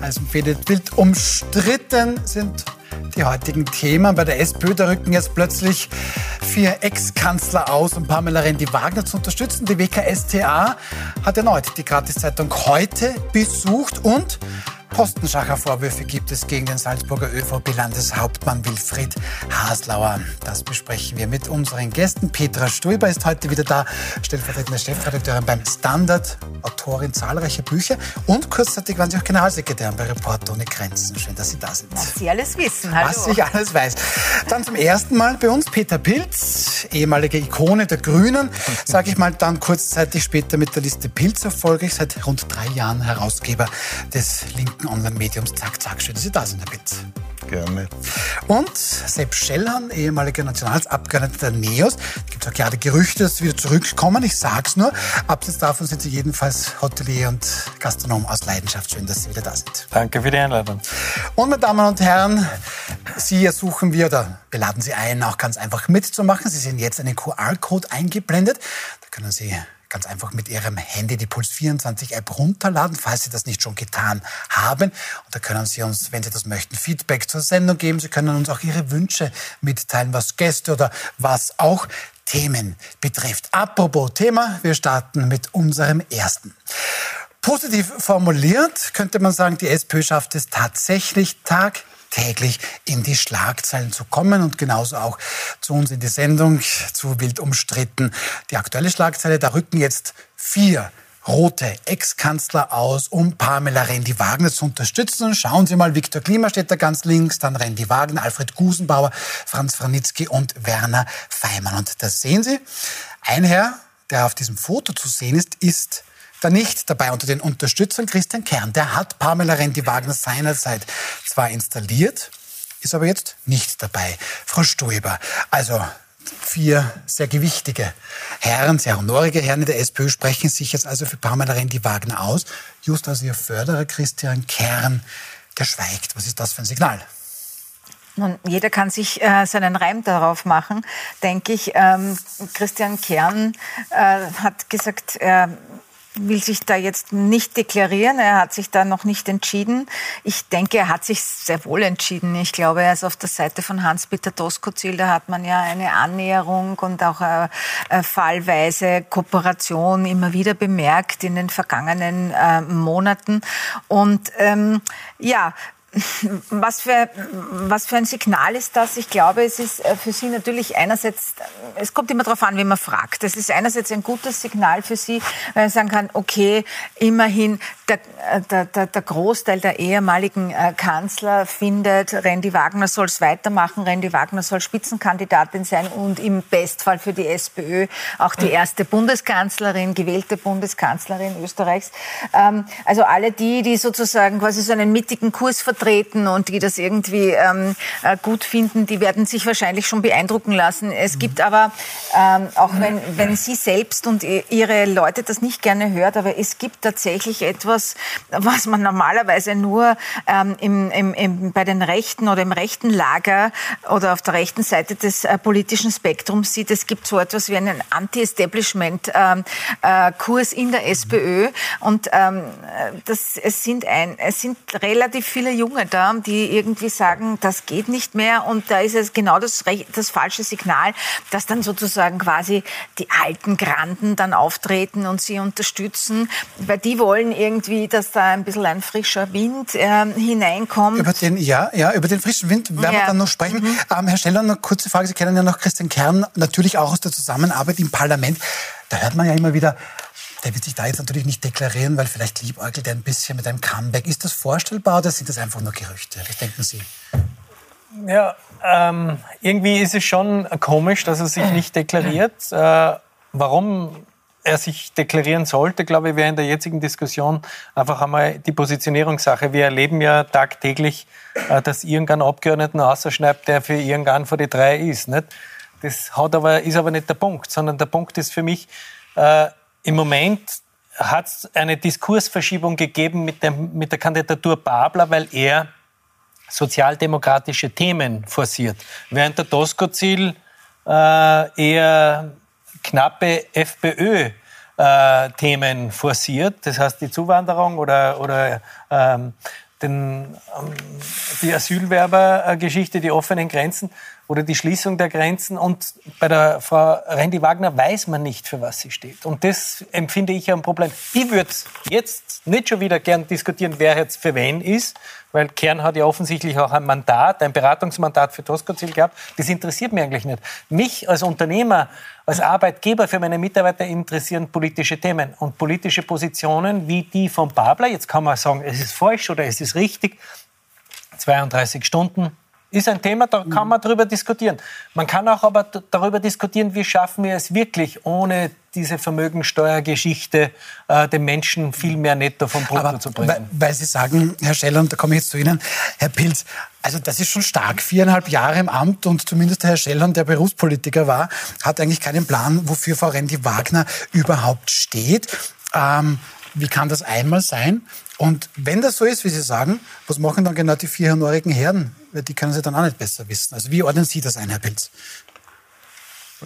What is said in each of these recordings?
Also wild umstritten sind die heutigen Themen. Bei der SPÖ, da rücken jetzt plötzlich vier Ex-Kanzler aus, um Pamela Rendi-Wagner zu unterstützen. Die WKStA hat erneut die Gratiszeitung heute besucht und Postenschacher Vorwürfe gibt es gegen den Salzburger ÖVP-Landeshauptmann Wilfried Haslauer. Das besprechen wir mit unseren Gästen. Petra Stulber ist heute wieder da, stellvertretende Chefredakteurin beim Standard, Autorin zahlreicher Bücher und kurzzeitig waren Sie auch Generalsekretärin bei Report ohne Grenzen. Schön, dass Sie da sind. Was Sie alles wissen, hallo. Was ich alles weiß. Dann zum ersten Mal bei uns Peter Pilz, ehemalige Ikone der Grünen, sage ich mal, dann kurzzeitig später mit der Liste Pilz erfolgreich, seit rund drei Jahren Herausgeber des linken linken Online-Mediums Zack Zack. Schön, dass Sie da sind, Herr Bitt. Gerne. Und Sepp Schellhahn, ehemaliger Nationalratsabgeordneter der NEOS. Es gibt auch klare Gerüchte, dass Sie wieder zurückkommen. Ich sag's nur. Abseits davon sind Sie jedenfalls Hotelier und Gastronom aus Leidenschaft. Schön, dass Sie wieder da sind. Danke für die Einladung. Und meine Damen und Herren, Sie ersuchen wir oder wir laden Sie ein, auch ganz einfach mitzumachen. Sie sehen jetzt einen QR-Code eingeblendet. Da können Sie ganz einfach mit Ihrem Handy die Puls 24 App runterladen, falls Sie das nicht schon getan haben. Und da können Sie uns, wenn Sie das möchten, Feedback zur Sendung geben. Sie können uns auch Ihre Wünsche mitteilen, was Gäste oder was auch Themen betrifft. Apropos Thema, wir starten mit unserem ersten. Positiv formuliert könnte man sagen, die SPÖ schafft es tatsächlich Tag täglich in die Schlagzeilen zu kommen und genauso auch zu uns in die Sendung, zu wild umstritten. Die aktuelle Schlagzeile, da rücken jetzt vier rote Ex-Kanzler aus, um Pamela Rendi-Wagner zu unterstützen. Schauen Sie mal, Viktor Klima steht da ganz links, dann Rendi-Wagner, Alfred Gusenbauer, Franz Franitzky und Werner Feimann. Und das sehen Sie. Ein Herr, der auf diesem Foto zu sehen ist, ist da nicht dabei unter den Unterstützern Christian Kern. Der hat Pamela Rendi-Wagner seinerzeit zwar installiert, ist aber jetzt nicht dabei. Frau Stoiber, also vier sehr gewichtige Herren, sehr honorige Herren in der SPÖ sprechen sich jetzt also für Pamela Rendi-Wagner aus. Just als ihr Förderer Christian Kern geschweigt. Was ist das für ein Signal? Nun, jeder kann sich äh, seinen Reim darauf machen, denke ich. Ähm, Christian Kern äh, hat gesagt, er will sich da jetzt nicht deklarieren. Er hat sich da noch nicht entschieden. Ich denke, er hat sich sehr wohl entschieden. Ich glaube, er ist auf der Seite von Hans-Peter Doskozil. Da hat man ja eine Annäherung und auch eine, äh, eine fallweise Kooperation immer wieder bemerkt in den vergangenen äh, Monaten. Und ähm, ja, was für, was für ein Signal ist das? Ich glaube, es ist äh, für Sie natürlich einerseits, es kommt immer darauf an, wie man fragt. Es ist einerseits ein gutes Signal für Sie, weil man sagen kann, okay, immerhin der, äh, der, der, der Großteil der ehemaligen äh, Kanzler findet, Randy Wagner soll es weitermachen, Randy Wagner soll Spitzenkandidatin sein und im Bestfall für die SPÖ auch die erste Bundeskanzlerin, gewählte Bundeskanzlerin Österreichs. Ähm, also alle die, die sozusagen quasi so einen mittigen Kurs vertreten, vertreten und die das irgendwie ähm, äh, gut finden, die werden sich wahrscheinlich schon beeindrucken lassen. Es gibt aber, ähm, auch wenn, wenn Sie selbst und Ihre Leute das nicht gerne hört, aber es gibt tatsächlich etwas, was man normalerweise nur ähm, im, im, im, bei den Rechten oder im rechten Lager oder auf der rechten Seite des äh, politischen Spektrums sieht. Es gibt so etwas wie einen Anti-Establishment-Kurs ähm, äh, in der SPÖ und ähm, das, es, sind ein, es sind relativ viele junge Junge da, die irgendwie sagen, das geht nicht mehr. Und da ist es genau das, das falsche Signal, dass dann sozusagen quasi die alten Granden dann auftreten und sie unterstützen. Weil die wollen irgendwie, dass da ein bisschen ein frischer Wind äh, hineinkommt. Über den, ja, ja, über den frischen Wind werden ja. wir dann noch sprechen. Mhm. Ähm, Herr Steller, eine kurze Frage. Sie kennen ja noch Christian Kern, natürlich auch aus der Zusammenarbeit im Parlament. Da hört man ja immer wieder, der wird sich da jetzt natürlich nicht deklarieren, weil vielleicht liebäugelt er ein bisschen mit einem Comeback. Ist das vorstellbar oder sind das einfach nur Gerüchte? Was denken Sie? Ja, ähm, irgendwie ist es schon komisch, dass er sich nicht deklariert. Äh, warum er sich deklarieren sollte, glaube ich, wäre in der jetzigen Diskussion einfach einmal die Positionierungssache. Wir erleben ja tagtäglich, äh, dass irgendein Abgeordneten ausschneibt, der für irgendeinen von die drei ist. Nicht? Das hat aber, ist aber nicht der Punkt, sondern der Punkt ist für mich, äh, im Moment hat es eine Diskursverschiebung gegeben mit, dem, mit der Kandidatur Babler, weil er sozialdemokratische Themen forciert. Während der Doskozil äh, eher knappe FPÖ äh, Themen forciert, das heißt die Zuwanderung oder, oder ähm, den, ähm, die Asylwerbergeschichte, die offenen Grenzen oder die Schließung der Grenzen. Und bei der Frau Randy Wagner weiß man nicht, für was sie steht. Und das empfinde ich ein Problem. Ich würde jetzt nicht schon wieder gern diskutieren, wer jetzt für wen ist, weil Kern hat ja offensichtlich auch ein Mandat, ein Beratungsmandat für Tosco-Ziel gehabt. Das interessiert mich eigentlich nicht. Mich als Unternehmer, als Arbeitgeber für meine Mitarbeiter interessieren politische Themen und politische Positionen wie die von Babler. Jetzt kann man sagen, es ist falsch oder es ist richtig. 32 Stunden ist ein Thema, da kann man darüber diskutieren. Man kann auch aber darüber diskutieren, wie schaffen wir es wirklich, ohne diese Vermögensteuergeschichte äh, den Menschen viel mehr netto vom Brutto aber zu bringen. Weil, weil, Sie sagen, Herr Scheller, und da komme ich jetzt zu Ihnen, Herr Pilz, also das ist schon stark. Viereinhalb Jahre im Amt und zumindest der Herr Schellern, der Berufspolitiker war, hat eigentlich keinen Plan, wofür Frau Rendi Wagner überhaupt steht. Ähm, wie kann das einmal sein? Und wenn das so ist, wie Sie sagen, was machen dann genau die vier honorigen Herren? Die können Sie dann auch nicht besser wissen. Also wie ordnen Sie das ein, Herr Pilz?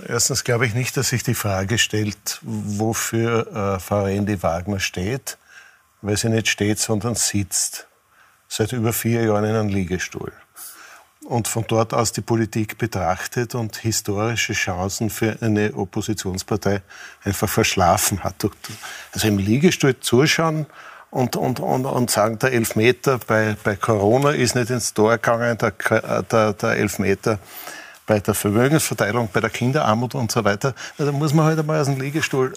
Erstens glaube ich nicht, dass sich die Frage stellt, wofür äh, Frau Randy Wagner steht, weil sie nicht steht, sondern sitzt. Seit über vier Jahren in einem Liegestuhl. Und von dort aus die Politik betrachtet und historische Chancen für eine Oppositionspartei einfach verschlafen hat. Also im Liegestuhl zuschauen, und, und, und, und sagen, der Elfmeter bei, bei Corona ist nicht ins Tor gegangen, der, der, der Elfmeter bei der Vermögensverteilung, bei der Kinderarmut und so weiter. Da muss man halt einmal aus dem Liegestuhl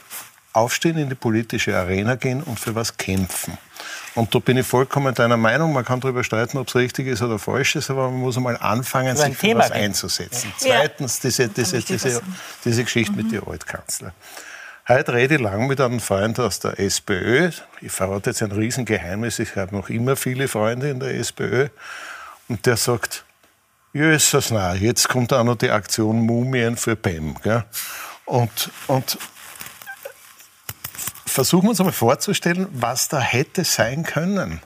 aufstehen, in die politische Arena gehen und für was kämpfen. Und da bin ich vollkommen deiner Meinung. Man kann darüber streiten, ob es richtig ist oder falsch ist, aber man muss einmal anfangen, sich für Thema was einzusetzen. Ja. Zweitens, diese, diese, diese, diese Geschichte mhm. mit den Altkanzler. Heute rede ich lang mit einem Freund aus der SPÖ. Ich verrate jetzt ein Riesengeheimnis. Ich habe noch immer viele Freunde in der SPÖ. Und der sagt, Jesus, na, jetzt kommt auch noch die Aktion Mumien für PEM. Gell? Und, und versuchen wir uns einmal vorzustellen, was da hätte sein können.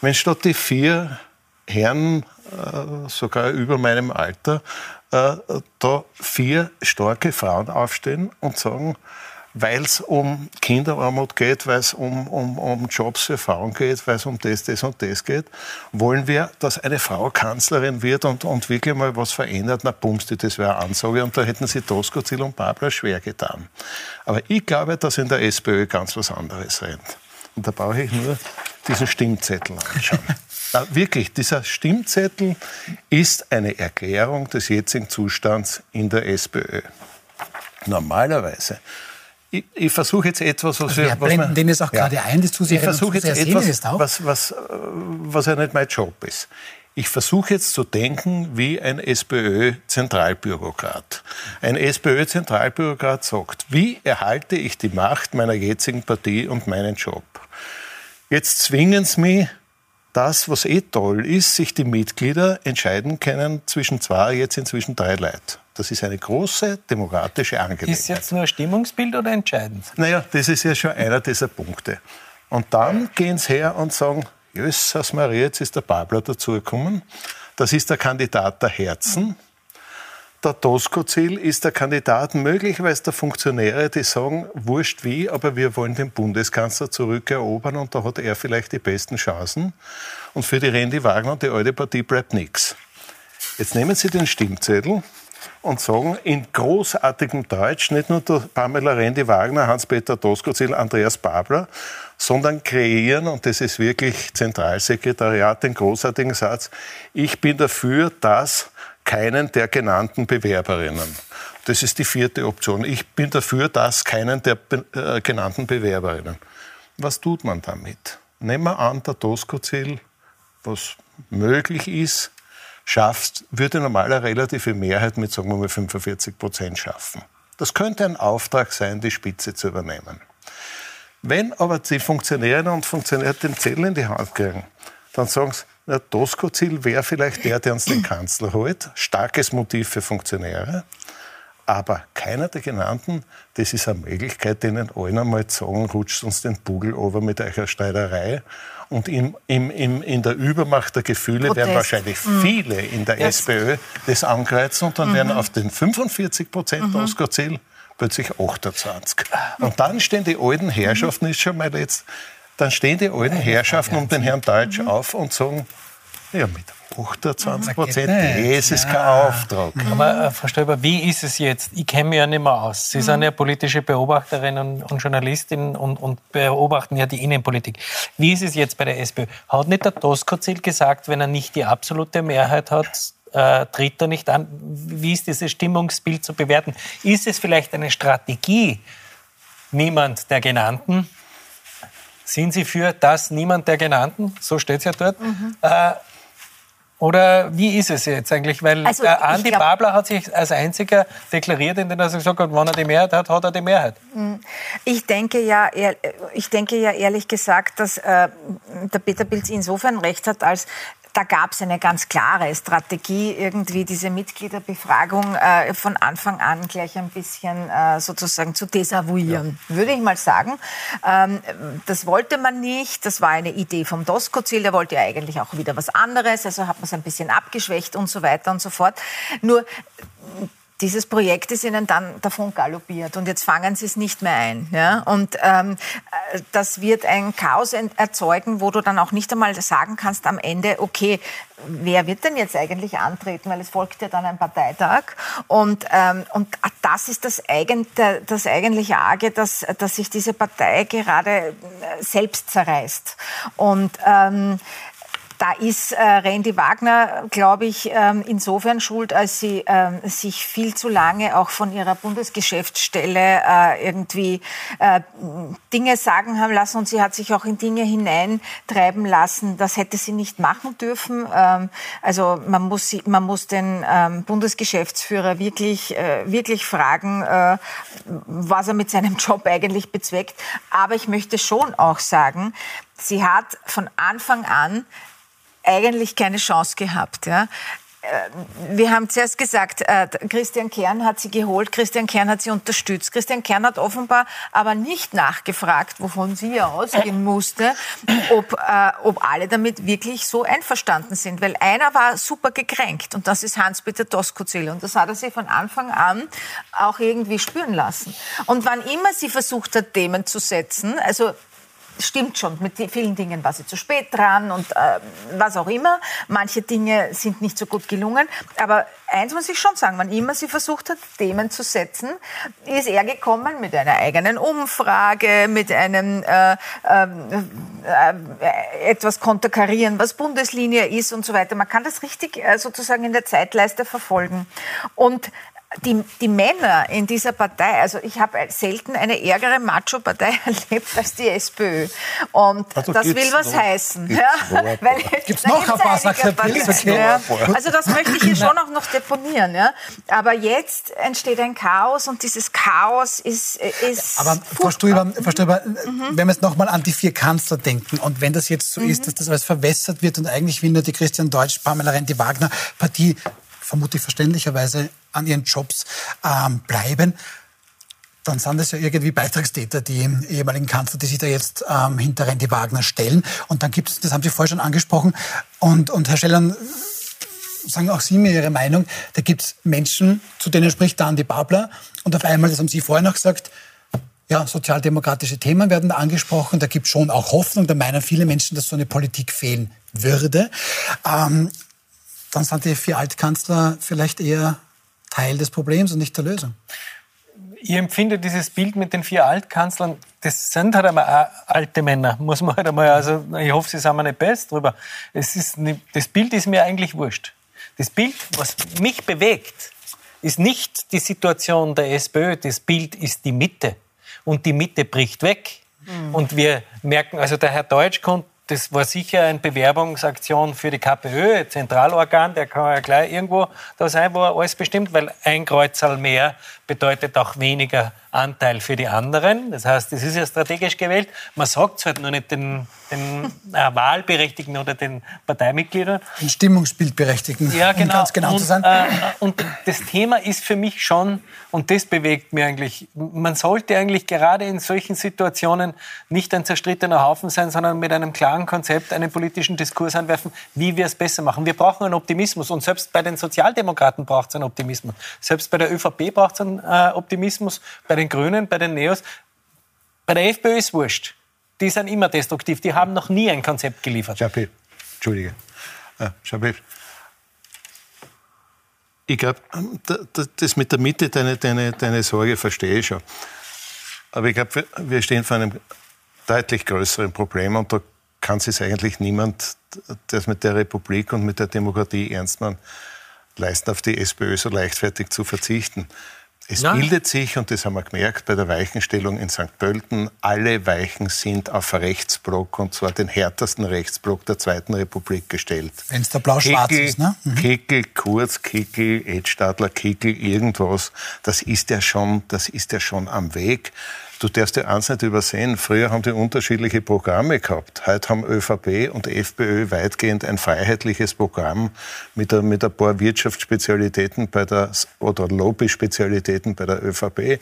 Wenn statt die vier Herren, äh, sogar über meinem Alter, äh, da vier starke Frauen aufstehen und sagen, weil es um Kinderarmut geht, weil es um, um, um Jobs für Frauen geht, weil es um das, das und das geht, wollen wir, dass eine Frau Kanzlerin wird und, und wirklich mal was verändert. Na, bumsti, das wäre eine Ansage. Und da hätten sie Tosco, Ziel und Babler schwer getan. Aber ich glaube, dass in der SPÖ ganz was anderes rennt. Und da brauche ich nur diesen Stimmzettel anschauen. Na, wirklich, dieser Stimmzettel ist eine Erklärung des jetzigen Zustands in der SPÖ. Normalerweise ich, ich versuche jetzt etwas, was also wir, was man, denen ist auch ja. gerade ein, das Ich versuche jetzt etwas, was, was, was ja nicht mein Job ist. Ich versuche jetzt zu denken wie ein SPÖ-Zentralbürokrat. Ein SPÖ-Zentralbürokrat sagt, wie erhalte ich die Macht meiner jetzigen Partie und meinen Job? Jetzt zwingen sie mich, das, was eh toll ist, sich die Mitglieder entscheiden können zwischen zwei, jetzt inzwischen drei Leuten. Das ist eine große demokratische Angelegenheit. Ist jetzt nur ein Stimmungsbild oder entscheidend? Naja, das ist ja schon einer dieser Punkte. Und dann gehen sie her und sagen, Jesus Maria, jetzt ist der Babler dazugekommen. Das ist der Kandidat der Herzen. Der Tosco-Ziel ist der Kandidat möglicherweise der Funktionäre, die sagen, wurscht wie, aber wir wollen den Bundeskanzler zurückerobern und da hat er vielleicht die besten Chancen. Und für die Randy Wagner und die alte Partie bleibt nichts. Jetzt nehmen Sie den Stimmzettel und sagen in großartigem Deutsch, nicht nur der Pamela Rendi Wagner, Hans-Peter Doskozil, Andreas Babler, sondern kreieren, und das ist wirklich Zentralsekretariat, den großartigen Satz, ich bin dafür, dass keinen der genannten Bewerberinnen. Das ist die vierte Option. Ich bin dafür, dass keinen der äh, genannten Bewerberinnen. Was tut man damit? Nehmen wir an, der Doskozil, was möglich ist, schaffst, würde normaler relative Mehrheit mit, sagen wir mal, 45 Prozent schaffen. Das könnte ein Auftrag sein, die Spitze zu übernehmen. Wenn aber die Funktionärinnen und Funktionäre den Zettel in die Hand kriegen, dann sagen sie, der Tosco-Ziel wäre vielleicht der, der uns den Kanzler holt. Starkes Motiv für Funktionäre. Aber keiner der genannten, das ist eine Möglichkeit, denen allen einmal zu sagen, rutscht uns den Bugel over mit eurer Steiderei und im, im, im, in der Übermacht der Gefühle Protest. werden wahrscheinlich mhm. viele in der yes. SPÖ das ankreuzen und dann mhm. werden auf den 45 Prozent mhm. Oscar-Ziel plötzlich 28. Und dann stehen die alten Herrschaften, ist schon mal jetzt dann stehen die alten Herrschaften um den Herrn Deutsch auf und sagen, ja, mit 28 Prozent, das ist kein Auftrag. Aber äh, Frau Stöber, wie ist es jetzt? Ich kenne mich ja nicht mehr aus. Sie sind ja politische Beobachterin und, und Journalistin und, und, beobachten ja die Innenpolitik. Wie ist es jetzt bei der SPÖ? Hat nicht der Doskozil gesagt, wenn er nicht die absolute Mehrheit hat, äh, tritt er nicht an? Wie ist dieses Stimmungsbild zu bewerten? Ist es vielleicht eine Strategie, niemand der Genannten, sind Sie für das Niemand der Genannten? So steht es ja dort. Mhm. Äh, oder wie ist es jetzt eigentlich? Weil also, der Andi glaub, Babler hat sich als einziger deklariert, indem er gesagt hat, wenn er die Mehrheit hat, hat er die Mehrheit. Mhm. Ich denke ja, ich denke ja ehrlich gesagt, dass äh, der Peter Pilz insofern recht hat, als da gab es eine ganz klare Strategie, irgendwie diese Mitgliederbefragung äh, von Anfang an gleich ein bisschen äh, sozusagen zu desavouieren, ja. würde ich mal sagen. Ähm, das wollte man nicht. Das war eine Idee vom Doskozil. Der wollte ja eigentlich auch wieder was anderes. Also hat man es ein bisschen abgeschwächt und so weiter und so fort. Nur dieses Projekt ist ihnen dann davon galoppiert und jetzt fangen sie es nicht mehr ein. Ja? Und ähm, äh, das wird ein Chaos erzeugen, wo du dann auch nicht einmal sagen kannst am Ende, okay, wer wird denn jetzt eigentlich antreten, weil es folgt ja dann ein Parteitag. Und, ähm, und das ist das, eigen, das eigentliche Arge, dass, dass sich diese Partei gerade äh, selbst zerreißt. Und ähm, da ist äh, Randy Wagner, glaube ich, ähm, insofern schuld, als sie ähm, sich viel zu lange auch von ihrer Bundesgeschäftsstelle äh, irgendwie äh, Dinge sagen haben lassen und sie hat sich auch in Dinge hineintreiben lassen. Das hätte sie nicht machen dürfen. Ähm, also man muss, man muss den ähm, Bundesgeschäftsführer wirklich, äh, wirklich fragen, äh, was er mit seinem Job eigentlich bezweckt. Aber ich möchte schon auch sagen, sie hat von Anfang an eigentlich keine Chance gehabt. Ja. Äh, wir haben zuerst gesagt, äh, Christian Kern hat sie geholt, Christian Kern hat sie unterstützt. Christian Kern hat offenbar aber nicht nachgefragt, wovon sie ja ausgehen musste, ob, äh, ob alle damit wirklich so einverstanden sind. Weil einer war super gekränkt und das ist Hans-Peter Doskozil. Und das hat er sich von Anfang an auch irgendwie spüren lassen. Und wann immer sie versucht hat, Themen zu setzen, also stimmt schon, mit vielen Dingen war sie zu spät dran und äh, was auch immer. Manche Dinge sind nicht so gut gelungen. Aber eins muss ich schon sagen, wann immer sie versucht hat, Themen zu setzen, ist er gekommen mit einer eigenen Umfrage, mit einem äh, ähm, äh, etwas konterkarieren, was Bundeslinie ist und so weiter. Man kann das richtig äh, sozusagen in der Zeitleiste verfolgen. Und die, die Männer in dieser Partei, also ich habe selten eine ärgere Macho-Partei erlebt als die SPÖ. Und also das will was noch, heißen. Gibt's ja, weil gibt's noch ein paar Sachen, ja. Also das möchte ich hier schon auch noch deponieren. Ja. Aber jetzt entsteht ein Chaos und dieses Chaos ist, ist Aber Frau Stuber, Frau Stuber mhm. wenn wir jetzt nochmal an die vier Kanzler denken und wenn das jetzt so mhm. ist, dass das alles verwässert wird und eigentlich will nur die Christian Deutsch, Pamela Renti Wagner Partie vermutlich verständlicherweise an ihren Jobs ähm, bleiben, dann sind das ja irgendwie Beitragstäter, die ehemaligen Kanzler, die sich da jetzt ähm, hinter Randy Wagner stellen. Und dann gibt es, das haben Sie vorher schon angesprochen, und, und Herr Schellern, sagen auch Sie mir Ihre Meinung, da gibt es Menschen, zu denen spricht dann die Babler, und auf einmal, das haben Sie vorher noch gesagt, ja, sozialdemokratische Themen werden da angesprochen. Da gibt es schon auch Hoffnung. Da meinen viele Menschen, dass so eine Politik fehlen würde. Ähm, dann sind die vier Altkanzler vielleicht eher Teil des Problems und nicht der Lösung. Ich empfinde dieses Bild mit den vier Altkanzlern, das sind halt einmal alte Männer, muss man halt einmal, also ich hoffe, sie sind mir nicht best drüber. Es ist nicht, das Bild ist mir eigentlich wurscht. Das Bild, was mich bewegt, ist nicht die Situation der SPÖ, das Bild ist die Mitte. Und die Mitte bricht weg. Mhm. Und wir merken, also der Herr Deutsch kommt das war sicher eine Bewerbungsaktion für die KPÖ, Zentralorgan, der kann ja gleich irgendwo da sein, wo er alles bestimmt, weil ein Kreuzerl mehr bedeutet auch weniger Anteil für die anderen. Das heißt, es ist ja strategisch gewählt. Man sagt es halt nur nicht den, den äh, Wahlberechtigten oder den Parteimitgliedern. Den Stimmungsbildberechtigten, ja, genau. um ganz genau und, zu sein. Äh, und das Thema ist für mich schon, und das bewegt mir eigentlich, man sollte eigentlich gerade in solchen Situationen nicht ein zerstrittener Haufen sein, sondern mit einem klaren Konzept einen politischen Diskurs anwerfen, wie wir es besser machen. Wir brauchen einen Optimismus und selbst bei den Sozialdemokraten braucht es einen Optimismus. Selbst bei der ÖVP braucht es einen äh, Optimismus, bei den Grünen, bei den Neos. Bei der FPÖ ist wurscht. die sind immer destruktiv. Die haben noch nie ein Konzept geliefert. Chapi, Entschuldige. Äh, Chapi, ich glaube, das mit der Mitte, deine, deine, deine Sorge verstehe ich schon. Aber ich glaube, wir stehen vor einem deutlich größeren Problem und da kann sich eigentlich niemand, der es mit der Republik und mit der Demokratie ernst macht, leisten, auf die SPÖ so leichtfertig zu verzichten. Es Nein. bildet sich, und das haben wir gemerkt bei der Weichenstellung in St. Pölten, alle Weichen sind auf Rechtsblock, und zwar den härtesten Rechtsblock der Zweiten Republik gestellt. Wenn es da blau-schwarz ist, ne? Mhm. Kickel, Kurz, Kickel, Edstadler, Kickel, irgendwas, das ist ja schon, das ist ja schon am Weg. Du darfst ja eins nicht übersehen. Früher haben die unterschiedliche Programme gehabt. Heute haben ÖVP und FPÖ weitgehend ein freiheitliches Programm mit, ein, mit ein paar Wirtschaftsspezialitäten bei der, oder Lobby-Spezialitäten bei der ÖVP.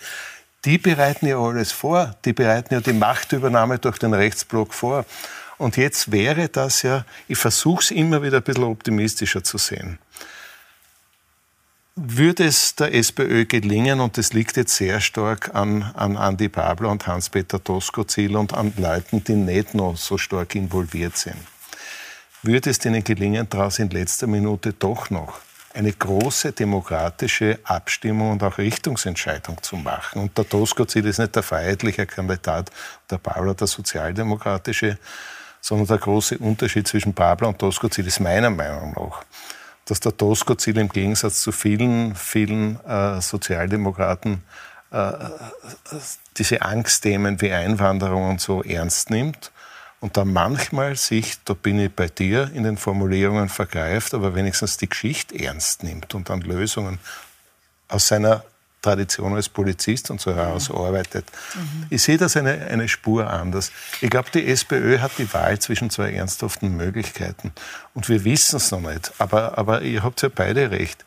Die bereiten ja alles vor. Die bereiten ja die Machtübernahme durch den Rechtsblock vor. Und jetzt wäre das ja, ich versuche es immer wieder ein bisschen optimistischer zu sehen. Würde es der SPÖ gelingen, und das liegt jetzt sehr stark an, an Andi Pabler und Hans-Peter Doskozil und an Leuten, die nicht noch so stark involviert sind, würde es denen gelingen, daraus in letzter Minute doch noch eine große demokratische Abstimmung und auch Richtungsentscheidung zu machen. Und der Doskozil ist nicht der freiheitliche Kandidat, der Pabler der sozialdemokratische, sondern der große Unterschied zwischen Pabler und Doskozil ist meiner Meinung nach, dass der Tosco-Ziel im Gegensatz zu vielen, vielen äh, Sozialdemokraten äh, diese Angstthemen wie Einwanderung und so ernst nimmt und da manchmal sich, da bin ich bei dir, in den Formulierungen vergreift, aber wenigstens die Geschichte ernst nimmt und dann Lösungen aus seiner Tradition als Polizist und so herausarbeitet. Mhm. Ich sehe das eine, eine Spur anders. Ich glaube, die SPÖ hat die Wahl zwischen zwei ernsthaften Möglichkeiten. Und wir wissen es noch nicht. Aber, aber ihr habt ja beide recht.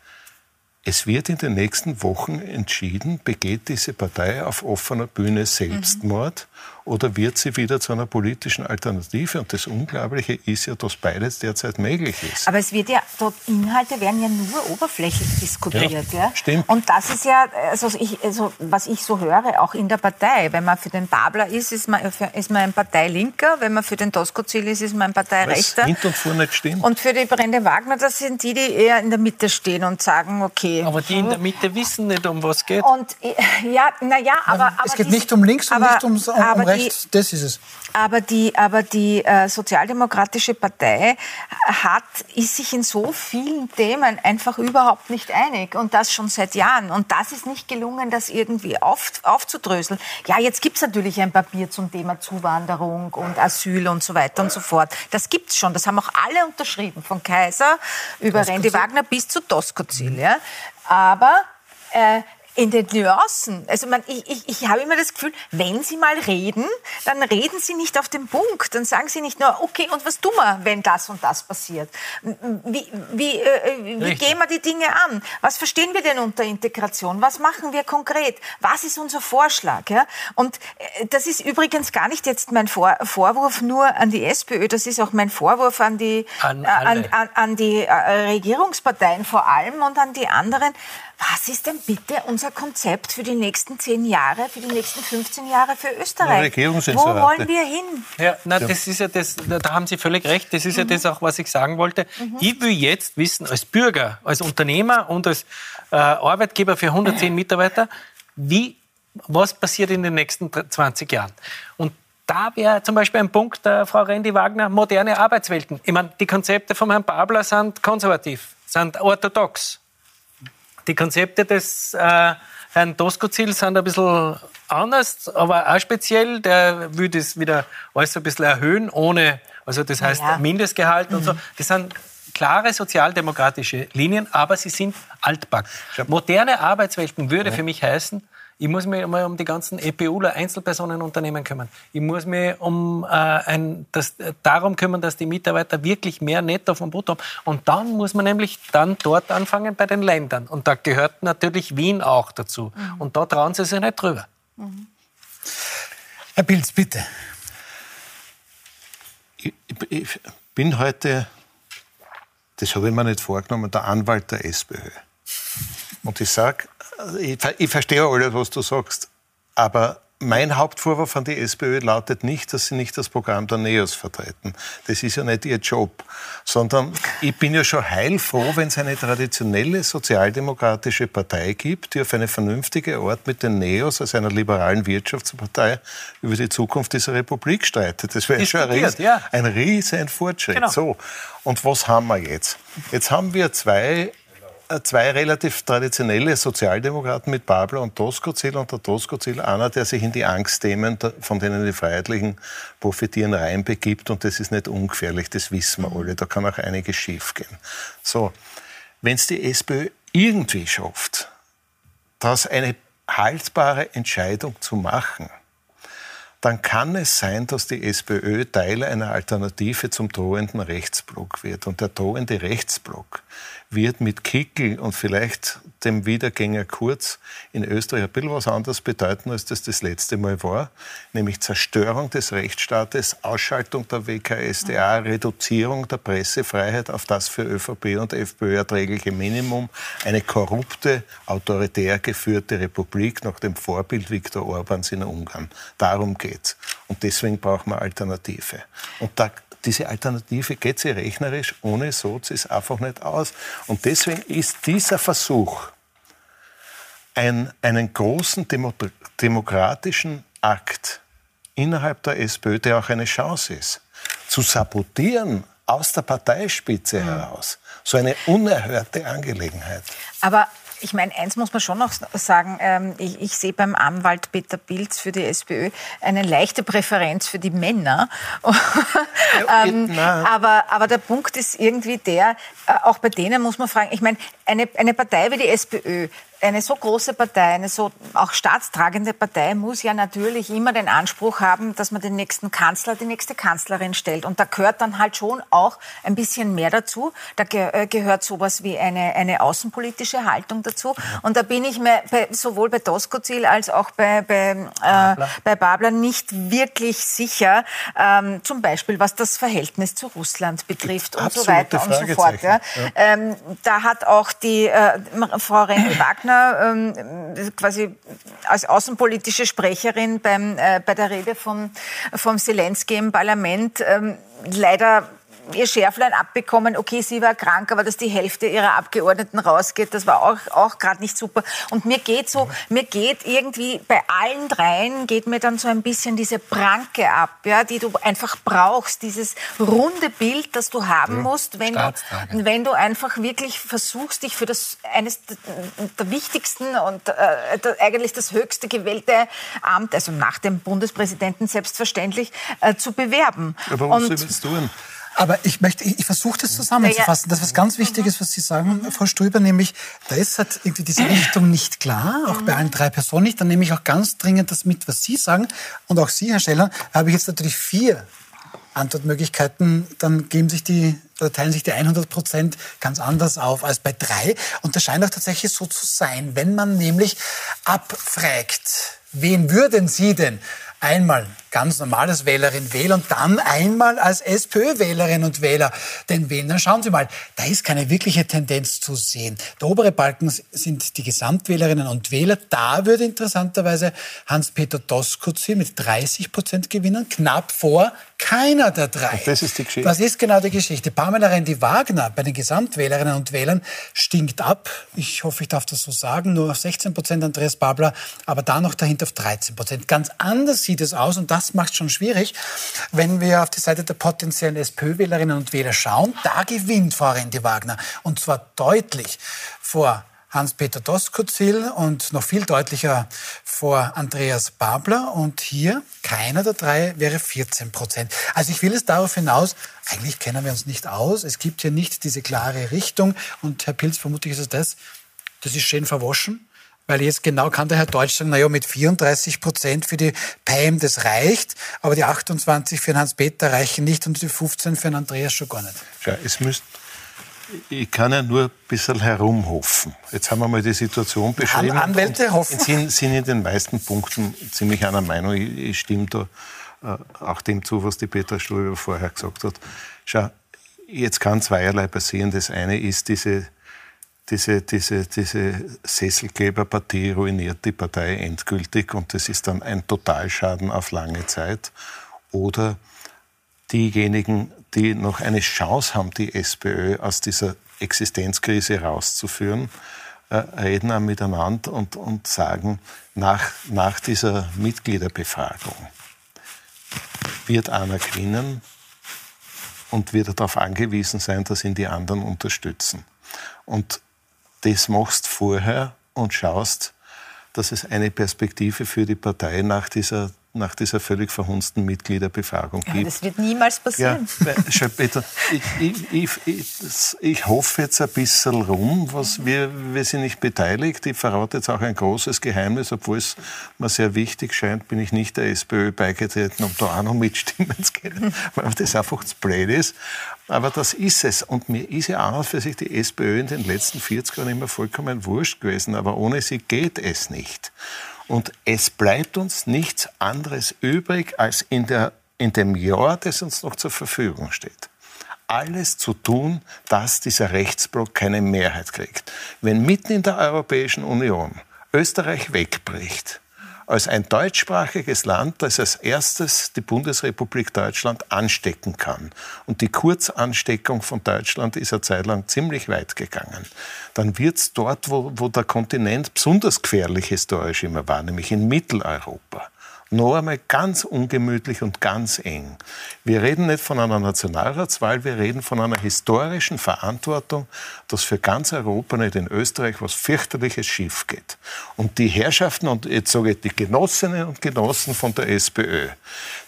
Es wird in den nächsten Wochen entschieden, begeht diese Partei auf offener Bühne Selbstmord. Oder wird sie wieder zu einer politischen Alternative? Und das Unglaubliche ist ja, dass beides derzeit möglich ist. Aber es wird ja, dort Inhalte werden ja nur oberflächlich diskutiert. Ja, ja? Stimmt. Und das ist ja, also, ich, also was ich so höre, auch in der Partei. Wenn man für den Babler ist, ist man, ist man ein Parteilinker. Wenn man für den Tosco-Ziel ist, ist man ein Parteirechter. Hint und vor nicht stimmt. Und für die Brände Wagner, das sind die, die eher in der Mitte stehen und sagen, okay, aber die in der Mitte wissen nicht, um was es geht. Und ja, naja, aber, aber es geht nicht um links und aber, nicht um, um rechts. Die, das ist es. Aber die, aber die äh, Sozialdemokratische Partei hat, ist sich in so vielen Themen einfach überhaupt nicht einig. Und das schon seit Jahren. Und das ist nicht gelungen, das irgendwie auf, aufzudröseln. Ja, jetzt gibt es natürlich ein Papier zum Thema Zuwanderung und Asyl und so weiter und so fort. Das gibt es schon. Das haben auch alle unterschrieben. Von Kaiser über Randy Wagner bis zu Doskozil. Ja. Aber äh, in den Nuancen. Also man, ich, ich, ich habe immer das Gefühl, wenn Sie mal reden, dann reden Sie nicht auf den Punkt. Dann sagen Sie nicht nur, okay, und was tun wir, wenn das und das passiert? Wie, wie, äh, wie gehen wir die Dinge an? Was verstehen wir denn unter Integration? Was machen wir konkret? Was ist unser Vorschlag? Ja? Und äh, das ist übrigens gar nicht jetzt mein Vor Vorwurf nur an die SPÖ, das ist auch mein Vorwurf an die, an, äh, an, an, an die äh, Regierungsparteien vor allem und an die anderen. Was ist denn bitte unser Konzept für die nächsten zehn Jahre, für die nächsten 15 Jahre für Österreich? Wo wollen wir hin? Ja, na, das ist ja das, da haben Sie völlig recht. Das ist mhm. ja das auch, was ich sagen wollte. Mhm. Ich will jetzt wissen, als Bürger, als Unternehmer und als äh, Arbeitgeber für 110 Mitarbeiter, wie, was passiert in den nächsten 20 Jahren? Und da wäre zum Beispiel ein Punkt, äh, Frau Rendi Wagner, moderne Arbeitswelten. Ich meine, die Konzepte von Herrn Babler sind konservativ, sind orthodox. Die Konzepte des äh, Herrn Doskozil sind ein bisschen anders, aber auch speziell. Der will das wieder alles ein bisschen erhöhen, ohne, also das heißt ja. Mindestgehalt mhm. und so. Mhm. Das sind klare sozialdemokratische Linien, aber sie sind altbacken. Moderne Arbeitswelten würde ja. für mich heißen, ich muss mich mal um die ganzen EPUler, Einzelpersonenunternehmen kümmern. Ich muss mich um, äh, ein, das, äh, darum kümmern, dass die Mitarbeiter wirklich mehr Netto vom Brutto haben. Und dann muss man nämlich dann dort anfangen bei den Ländern. Und da gehört natürlich Wien auch dazu. Mhm. Und da trauen sie sich nicht drüber. Mhm. Herr Pilz, bitte. Ich, ich bin heute, das habe ich mir nicht vorgenommen, der Anwalt der SPÖ. Und ich sage, ich, ich verstehe alles, was du sagst, aber mein Hauptvorwurf an die SPÖ lautet nicht, dass sie nicht das Programm der NEOS vertreten. Das ist ja nicht ihr Job. Sondern ich bin ja schon heilfroh, wenn es eine traditionelle sozialdemokratische Partei gibt, die auf eine vernünftige Art mit den NEOS als einer liberalen Wirtschaftspartei über die Zukunft dieser Republik streitet. Das wäre schon ein, Ries ja. ein riesen Fortschritt. Genau. So. Und was haben wir jetzt? Jetzt haben wir zwei zwei relativ traditionelle Sozialdemokraten mit Babler und Doskozil und der Doskozil einer, der sich in die Angstthemen, von denen die Freiheitlichen profitieren, reinbegibt und das ist nicht ungefährlich, das wissen wir alle, da kann auch einiges schiefgehen. So, wenn es die SPÖ irgendwie schafft, das eine haltbare Entscheidung zu machen, dann kann es sein, dass die SPÖ Teil einer Alternative zum drohenden Rechtsblock wird. Und der drohende Rechtsblock wird mit Kickel und vielleicht dem Wiedergänger Kurz in Österreich ein bisschen was anderes bedeuten, als das das letzte Mal war, nämlich Zerstörung des Rechtsstaates, Ausschaltung der WKSDA, Reduzierung der Pressefreiheit auf das für ÖVP und FPÖ erträgliche Minimum, eine korrupte, autoritär geführte Republik nach dem Vorbild Viktor Orbans in Ungarn. Darum geht's. Und deswegen brauchen wir Alternative. Und da diese Alternative geht sie rechnerisch ohne Sozis einfach nicht aus. Und deswegen ist dieser Versuch, ein, einen großen Demo demokratischen Akt innerhalb der SPÖ, der auch eine Chance ist, zu sabotieren aus der Parteispitze mhm. heraus, so eine unerhörte Angelegenheit. Aber ich meine, eins muss man schon noch sagen. Ähm, ich, ich, sehe beim Anwalt Peter Pilz für die SPÖ eine leichte Präferenz für die Männer. ähm, aber, aber der Punkt ist irgendwie der, äh, auch bei denen muss man fragen, ich meine, eine, eine Partei wie die SPÖ, eine so große Partei, eine so auch staatstragende Partei muss ja natürlich immer den Anspruch haben, dass man den nächsten Kanzler, die nächste Kanzlerin stellt. Und da gehört dann halt schon auch ein bisschen mehr dazu. Da ge äh, gehört sowas wie eine, eine außenpolitische Haltung dazu. Und da bin ich mir bei, sowohl bei Doskozil als auch bei, bei, äh, bei Babler nicht wirklich sicher, ähm, zum Beispiel was das Verhältnis zu Russland betrifft und so weiter und so fort. Ja. Ja. Ähm, da hat auch die äh, Frau Rendi-Wagner ähm, quasi als außenpolitische Sprecherin beim, äh, bei der Rede von, vom Zelensky im Parlament ähm, leider ihr Schärflein abbekommen. Okay, sie war krank, aber dass die Hälfte ihrer Abgeordneten rausgeht, das war auch, auch gerade nicht super. Und mir geht so, mir geht irgendwie bei allen dreien geht mir dann so ein bisschen diese Pranke ab, ja, die du einfach brauchst, dieses runde Bild, das du haben musst, wenn du, wenn du einfach wirklich versuchst, dich für das eines der wichtigsten und äh, eigentlich das höchste gewählte Amt, also nach dem Bundespräsidenten selbstverständlich, äh, zu bewerben. Aber was willst du tun? Aber ich möchte, ich, ich versuche das zusammenzufassen. Das ist was ganz Wichtiges, was Sie sagen, Frau Strüber, nämlich, da ist halt irgendwie diese Richtung nicht klar, auch bei allen drei Personen nicht. Dann nehme ich auch ganz dringend das mit, was Sie sagen. Und auch Sie, Herr Scheller, habe ich jetzt natürlich vier Antwortmöglichkeiten, dann geben sich die, teilen sich die 100 Prozent ganz anders auf als bei drei. Und das scheint auch tatsächlich so zu sein. Wenn man nämlich abfragt, wen würden Sie denn einmal ganz normal als Wählerin wählen und dann einmal als SPÖ-Wählerin und Wähler den wählen. Dann schauen Sie mal, da ist keine wirkliche Tendenz zu sehen. Der obere Balken sind die Gesamtwählerinnen und Wähler. Da würde interessanterweise Hans-Peter Doskozil mit 30 Prozent gewinnen, knapp vor keiner der drei. das ist die Geschichte. Das ist genau die Geschichte. Pamela Rendi-Wagner bei den Gesamtwählerinnen und Wählern stinkt ab. Ich hoffe, ich darf das so sagen. Nur auf 16 Prozent Andreas Babler, aber da noch dahinter auf 13 Prozent. Ganz anders sieht es aus und das das macht es schon schwierig. Wenn wir auf die Seite der potenziellen SPÖ-Wählerinnen und Wähler schauen, da gewinnt Frau Rendi Wagner. Und zwar deutlich vor Hans-Peter Doskozil und noch viel deutlicher vor Andreas Babler. Und hier keiner der drei wäre 14 Prozent. Also ich will es darauf hinaus, eigentlich kennen wir uns nicht aus. Es gibt hier nicht diese klare Richtung. Und Herr Pilz, vermutlich ist es das, das ist schön verwaschen. Weil jetzt genau kann der Herr Deutsch sagen, naja, mit 34 Prozent für die PAM, das reicht, aber die 28 für den Hans-Peter reichen nicht und die 15 für den Andreas schon gar nicht. Ja, es müsst, ich kann ja nur ein bisschen herumhoffen. Jetzt haben wir mal die Situation beschrieben. An Anwälte hoffen. Sind, sind in den meisten Punkten ziemlich einer Meinung. Ich, ich stimme da äh, auch dem zu, was die Petra Ströber vorher gesagt hat. Schau, jetzt kann zweierlei passieren. Das eine ist diese diese, diese, diese Sesselgeberpartie ruiniert die Partei endgültig und das ist dann ein Totalschaden auf lange Zeit. Oder diejenigen, die noch eine Chance haben, die SPÖ aus dieser Existenzkrise rauszuführen, äh, reden auch miteinander und, und sagen, nach, nach dieser Mitgliederbefragung wird einer gewinnen und wird darauf angewiesen sein, dass ihn die anderen unterstützen. Und das machst vorher und schaust, dass es eine Perspektive für die Partei nach dieser nach dieser völlig verhunzten Mitgliederbefragung ja, gibt. Das wird niemals passieren. Ja, ich, ich, ich, ich, hoffe jetzt ein bisschen rum, was wir, wir sind nicht beteiligt. Ich verrate jetzt auch ein großes Geheimnis, obwohl es mir sehr wichtig scheint, bin ich nicht der SPÖ beigetreten, um da auch noch mitstimmen zu können, weil das einfach zu blöd ist. Aber das ist es. Und mir ist ja auch für sich die SPÖ in den letzten 40 Jahren immer vollkommen wurscht gewesen. Aber ohne sie geht es nicht. Und es bleibt uns nichts anderes übrig, als in, der, in dem Jahr, das uns noch zur Verfügung steht, alles zu tun, dass dieser Rechtsblock keine Mehrheit kriegt. Wenn mitten in der Europäischen Union Österreich wegbricht, als ein deutschsprachiges Land, das als erstes die Bundesrepublik Deutschland anstecken kann. Und die Kurzansteckung von Deutschland ist eine Zeit lang ziemlich weit gegangen. Dann wird es dort, wo, wo der Kontinent besonders gefährlich historisch immer war, nämlich in Mitteleuropa, noch einmal ganz ungemütlich und ganz eng. Wir reden nicht von einer Nationalratswahl, wir reden von einer historischen Verantwortung, dass für ganz Europa, nicht in Österreich, was fürchterliches schief geht. Und die Herrschaften, und jetzt sage ich die Genossinnen und Genossen von der SPÖ,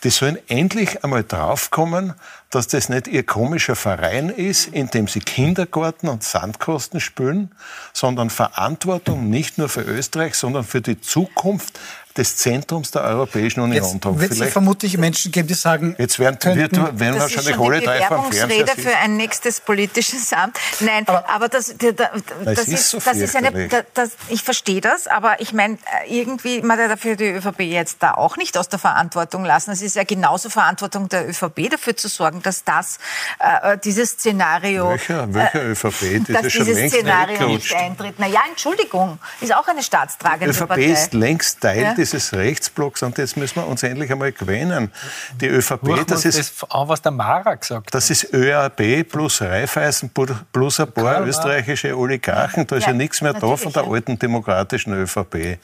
die sollen endlich einmal draufkommen, dass das nicht ihr komischer Verein ist, in dem sie Kindergarten und Sandkosten spülen, sondern Verantwortung nicht nur für Österreich, sondern für die Zukunft des Zentrums der Europäischen Union Jetzt wird es vermutlich Menschen geben, die sagen, jetzt werden, wird, werden das wahrscheinlich alle drei vom Fernseher für ein nächstes politisches Amt. Nein, aber, aber das, das, das, ist, ist, so das ist eine, das, ich verstehe das, aber ich meine, irgendwie, man darf dafür die ÖVP jetzt da auch nicht aus der Verantwortung lassen. Es ist ja genauso Verantwortung der ÖVP dafür zu sorgen, dass das, äh, dieses Szenario, welcher, welcher äh, ÖVP, dass dieses Szenario nicht eintritt. Naja, Entschuldigung, ist auch eine staatstragende ÖVP Partei. ist längst Teil ja? Dieses Rechtsblocks und jetzt müssen wir uns endlich einmal gewinnen. Die ÖVP, das ist das an, was der Mara gesagt Das ist ÖAB plus Raiffeisen plus ein paar Klar, österreichische Oligarchen. Da ist ja, ja nichts mehr da von der alten demokratischen ÖVP.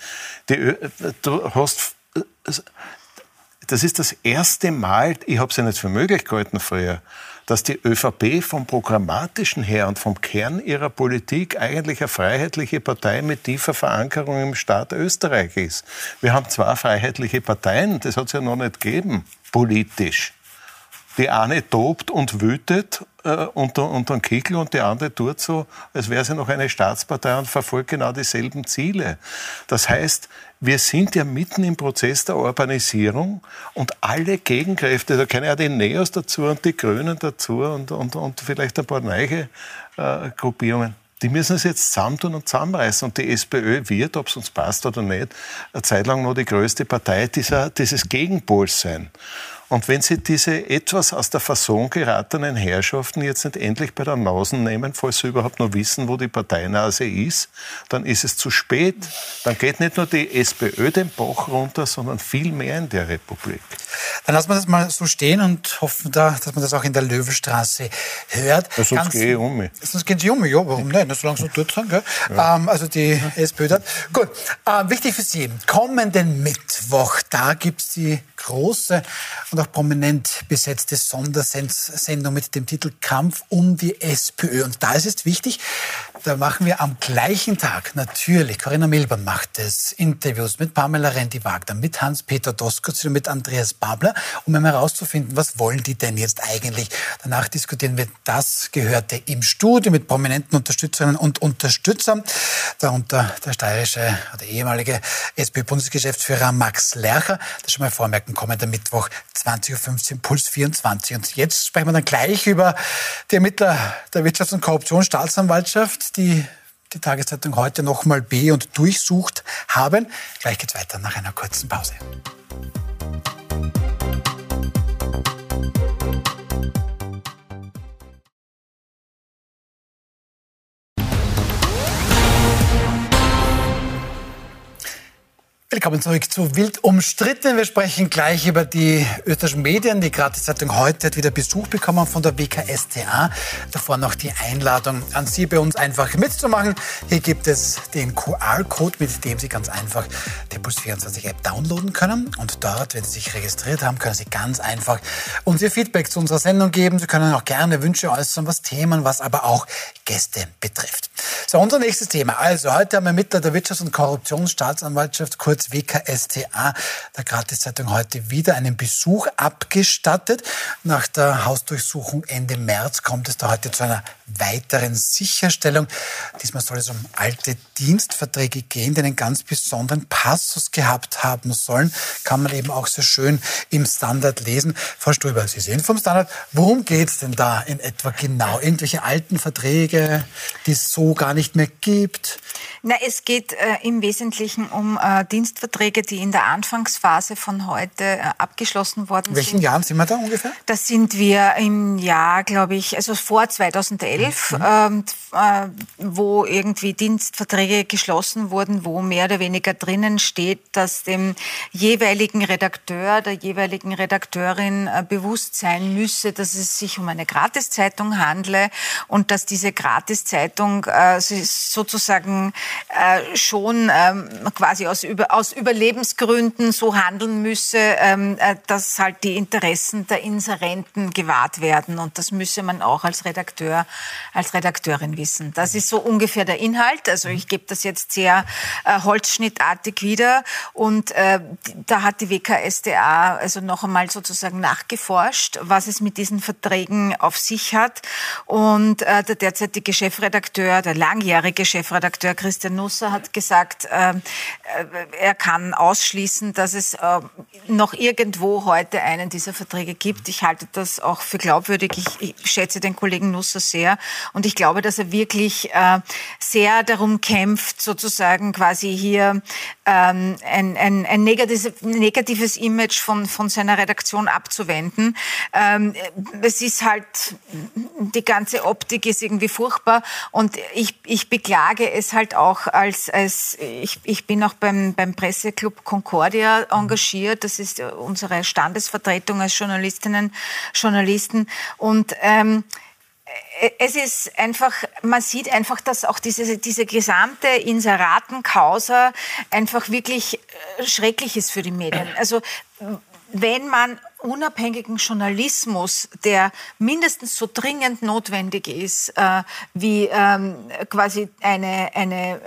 Die Ö du hast das ist das erste Mal, ich habe es ja nicht für möglich gehalten früher, dass die ÖVP vom Programmatischen her und vom Kern ihrer Politik eigentlich eine freiheitliche Partei mit tiefer Verankerung im Staat Österreich ist. Wir haben zwei freiheitliche Parteien, das hat es ja noch nicht gegeben, politisch. Die eine tobt und wütet äh, unter, unter den Kickel und die andere tut so, als wäre sie noch eine Staatspartei und verfolgt genau dieselben Ziele. Das heißt, wir sind ja mitten im Prozess der Urbanisierung und alle Gegenkräfte, da kennen ja die Neos dazu und die Grünen dazu und, und, und vielleicht ein paar neue äh, Gruppierungen. Die müssen es jetzt zusammentun und zusammenreißen. Und die SPÖ wird, ob es uns passt oder nicht, eine Zeit lang noch die größte Partei dieser, dieses Gegenpols sein. Und wenn Sie diese etwas aus der Fasson geratenen Herrschaften jetzt nicht endlich bei der Nase nehmen, falls Sie überhaupt noch wissen, wo die Parteinase ist, dann ist es zu spät. Dann geht nicht nur die SPÖ den Bach runter, sondern viel mehr in der Republik. Dann lassen wir das mal so stehen und hoffen, da, dass man das auch in der Löwenstraße hört. Ja, sonst gehe ich um mich. Sonst gehen Sie um mich, ja, warum nicht? Solange Sie dort sind, gell? Ja. Ähm, also die SPÖ dort. Gut, ähm, wichtig für Sie, kommenden Mittwoch, da gibt es die große und auch prominent besetzte Sondersendung mit dem Titel Kampf um die SPÖ. Und da ist es wichtig, da machen wir am gleichen Tag natürlich, Corinna Milborn macht es, Interviews mit Pamela Rendi-Wagner, mit Hans-Peter Doskozil mit Andreas Babler, um herauszufinden, was wollen die denn jetzt eigentlich. Danach diskutieren wir das Gehörte im Studio mit prominenten Unterstützerinnen und Unterstützern, darunter der steirische oder ehemalige SPÖ-Bundesgeschäftsführer Max Lercher, das schon mal vormerken, kommender Mittwoch 20.15 Uhr, Puls 24. Und jetzt sprechen wir dann gleich über die Ermittler der Wirtschafts- und Korruptionsstaatsanwaltschaft, die die Tageszeitung heute nochmal B und durchsucht haben. Gleich geht's weiter nach einer kurzen Pause. Willkommen zurück zu Wild umstritten. Wir sprechen gleich über die österreichischen Medien. Die Gratiszeitung heute hat wieder Besuch bekommen von der WKSTA. Davor noch die Einladung an Sie, bei uns einfach mitzumachen. Hier gibt es den QR-Code, mit dem Sie ganz einfach die Puls24-App downloaden können. Und dort, wenn Sie sich registriert haben, können Sie ganz einfach uns Ihr Feedback zu unserer Sendung geben. Sie können auch gerne Wünsche äußern, was Themen, was aber auch Gäste betrifft. So, unser nächstes Thema. Also, heute haben Ermittler der Wirtschafts- und Korruptionsstaatsanwaltschaft, kurz WKStA, der Gratiszeitung heute wieder einen Besuch abgestattet. Nach der Hausdurchsuchung Ende März kommt es da heute zu einer weiteren Sicherstellung. Diesmal soll es um alte Dienstverträge gehen, die einen ganz besonderen Passus gehabt haben sollen. Kann man eben auch sehr schön im Standard lesen. Frau Ströber, Sie sehen vom Standard. Worum geht es denn da in etwa genau? Irgendwelche alten Verträge, die es so gar nicht mehr gibt? Na, es geht äh, im Wesentlichen um äh, Dienstverträge, die in der Anfangsphase von heute äh, abgeschlossen worden In welchen sind. Jahren sind wir da ungefähr? Da sind wir im Jahr, glaube ich, also vor 2011, Mhm. ähm, äh, wo irgendwie Dienstverträge geschlossen wurden, wo mehr oder weniger drinnen steht, dass dem jeweiligen Redakteur, der jeweiligen Redakteurin äh, bewusst sein müsse, dass es sich um eine Gratiszeitung handle und dass diese Gratiszeitung äh, sozusagen äh, schon ähm, quasi aus, über, aus Überlebensgründen so handeln müsse, ähm, äh, dass halt die Interessen der Inserenten gewahrt werden. Und das müsse man auch als Redakteur, als Redakteurin wissen. Das ist so ungefähr der Inhalt. Also ich gebe das jetzt sehr äh, holzschnittartig wieder. Und äh, da hat die WKSDA also noch einmal sozusagen nachgeforscht, was es mit diesen Verträgen auf sich hat. Und äh, der derzeitige Chefredakteur, der langjährige Chefredakteur Christian Nusser hat gesagt, äh, äh, er kann ausschließen, dass es äh, noch irgendwo heute einen dieser Verträge gibt. Ich halte das auch für glaubwürdig. Ich, ich schätze den Kollegen Nusser sehr. Und ich glaube, dass er wirklich äh, sehr darum kämpft, sozusagen quasi hier ähm, ein, ein, ein negatives, negatives Image von, von seiner Redaktion abzuwenden. Ähm, es ist halt, die ganze Optik ist irgendwie furchtbar und ich, ich beklage es halt auch als, als ich, ich bin auch beim, beim Presseclub Concordia engagiert. Das ist unsere Standesvertretung als Journalistinnen, Journalisten und ähm, es ist einfach, man sieht einfach, dass auch diese, diese gesamte Inseratenkausa einfach wirklich äh, schrecklich ist für die Medien. Also wenn man unabhängigen Journalismus, der mindestens so dringend notwendig ist, äh, wie ähm, quasi eine, eine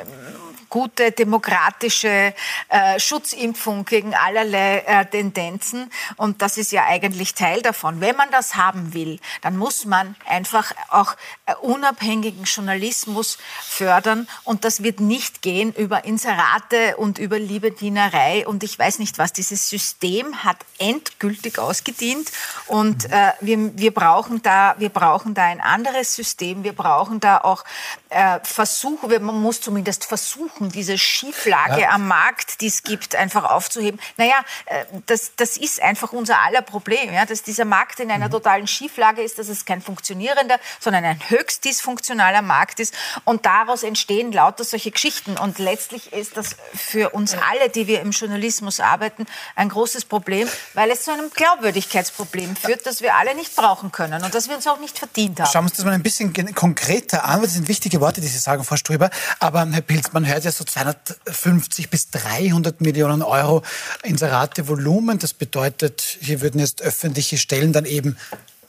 gute demokratische äh, Schutzimpfung gegen allerlei äh, Tendenzen. Und das ist ja eigentlich Teil davon. Wenn man das haben will, dann muss man einfach auch äh, unabhängigen Journalismus fördern. Und das wird nicht gehen über Inserate und über Liebedienerei. Und ich weiß nicht was. Dieses System hat endgültig ausgedient. Und äh, wir, wir, brauchen da, wir brauchen da ein anderes System. Wir brauchen da auch äh, Versuche. Man muss zumindest versuchen, diese Schieflage ja. am Markt, die es gibt, einfach aufzuheben. Naja, äh, das, das ist einfach unser aller Problem, ja, dass dieser Markt in einer mhm. totalen Schieflage ist, dass es kein funktionierender, sondern ein höchst dysfunktionaler Markt ist. Und daraus entstehen lauter solche Geschichten. Und letztlich ist das für uns alle, die wir im Journalismus arbeiten, ein großes Problem, weil es zu einem Glaubwürdigkeitsproblem führt, das wir alle nicht brauchen können und das wir uns auch nicht verdient haben. Schauen wir uns das mal ein bisschen konkreter an, weil das sind wichtige Worte, die Sie sagen, Frau Ströber. Aber Herr Pilz, man hört ja so 250 bis 300 Millionen Euro Inserate-Volumen. Das bedeutet, hier würden jetzt öffentliche Stellen dann eben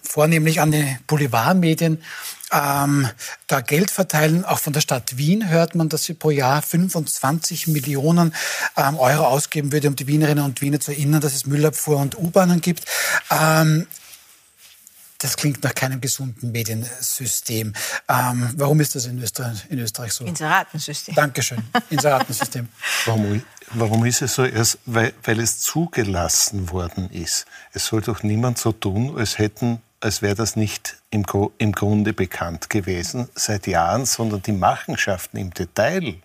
vornehmlich an die Boulevardmedien ähm, da Geld verteilen. Auch von der Stadt Wien hört man, dass sie pro Jahr 25 Millionen ähm, Euro ausgeben würde, um die Wienerinnen und Wiener zu erinnern, dass es Müllabfuhr und U-Bahnen gibt. Ähm, das klingt nach keinem gesunden Mediensystem. Ähm, warum ist das in Österreich, in Österreich so? Inseratensystem. Dankeschön. Inseratensystem. warum, warum ist es so? Erst, weil, weil es zugelassen worden ist. Es soll doch niemand so tun, als hätten als wäre das nicht im, im, Grunde bekannt gewesen seit Jahren, sondern die Machenschaften im Detail,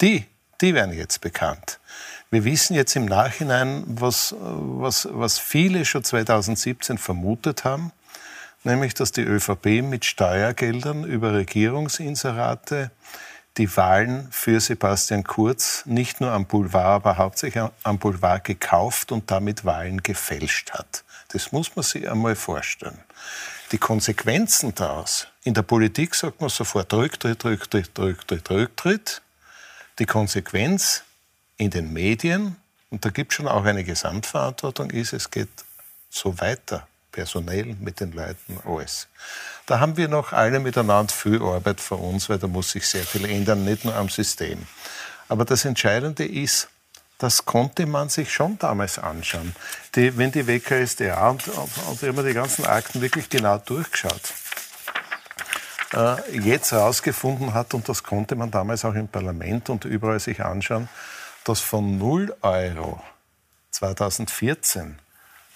die, die werden jetzt bekannt. Wir wissen jetzt im Nachhinein, was, was, was viele schon 2017 vermutet haben, nämlich dass die ÖVP mit Steuergeldern über Regierungsinserate die Wahlen für Sebastian Kurz nicht nur am Boulevard, aber hauptsächlich am Boulevard gekauft und damit Wahlen gefälscht hat. Das muss man sich einmal vorstellen. Die Konsequenzen daraus, in der Politik sagt man sofort Rücktritt, Rücktritt, Rücktritt, Rücktritt. Die Konsequenz in den Medien, und da gibt es schon auch eine Gesamtverantwortung, ist, es geht so weiter, personell mit den Leuten, alles. Da haben wir noch alle miteinander viel Arbeit vor uns, weil da muss sich sehr viel ändern, nicht nur am System. Aber das Entscheidende ist, das konnte man sich schon damals anschauen. Die, wenn die WKSDA und, und, und immer die ganzen Akten wirklich genau durchgeschaut, äh, jetzt herausgefunden hat, und das konnte man damals auch im Parlament und überall sich anschauen, dass von 0 Euro 2014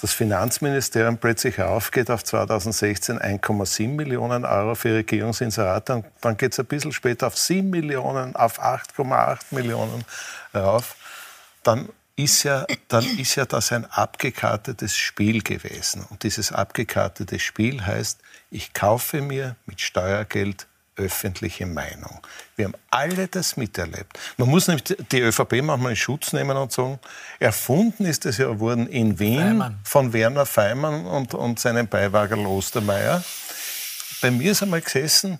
das Finanzministerium plötzlich aufgeht auf 2016 1,7 Millionen Euro für Regierungsinserate und dann geht es ein bisschen später auf 7 Millionen, auf 8,8 Millionen rauf, dann ist, ja, dann ist ja das ein abgekartetes Spiel gewesen. Und dieses abgekartete Spiel heißt, ich kaufe mir mit Steuergeld öffentliche Meinung. Wir haben alle das miterlebt. Man muss nämlich die ÖVP manchmal in Schutz nehmen und sagen, erfunden ist es ja worden in Wien Feimann. von Werner Feimann und, und seinem Beiwager Ostermeier. Bei mir ist einmal gesessen,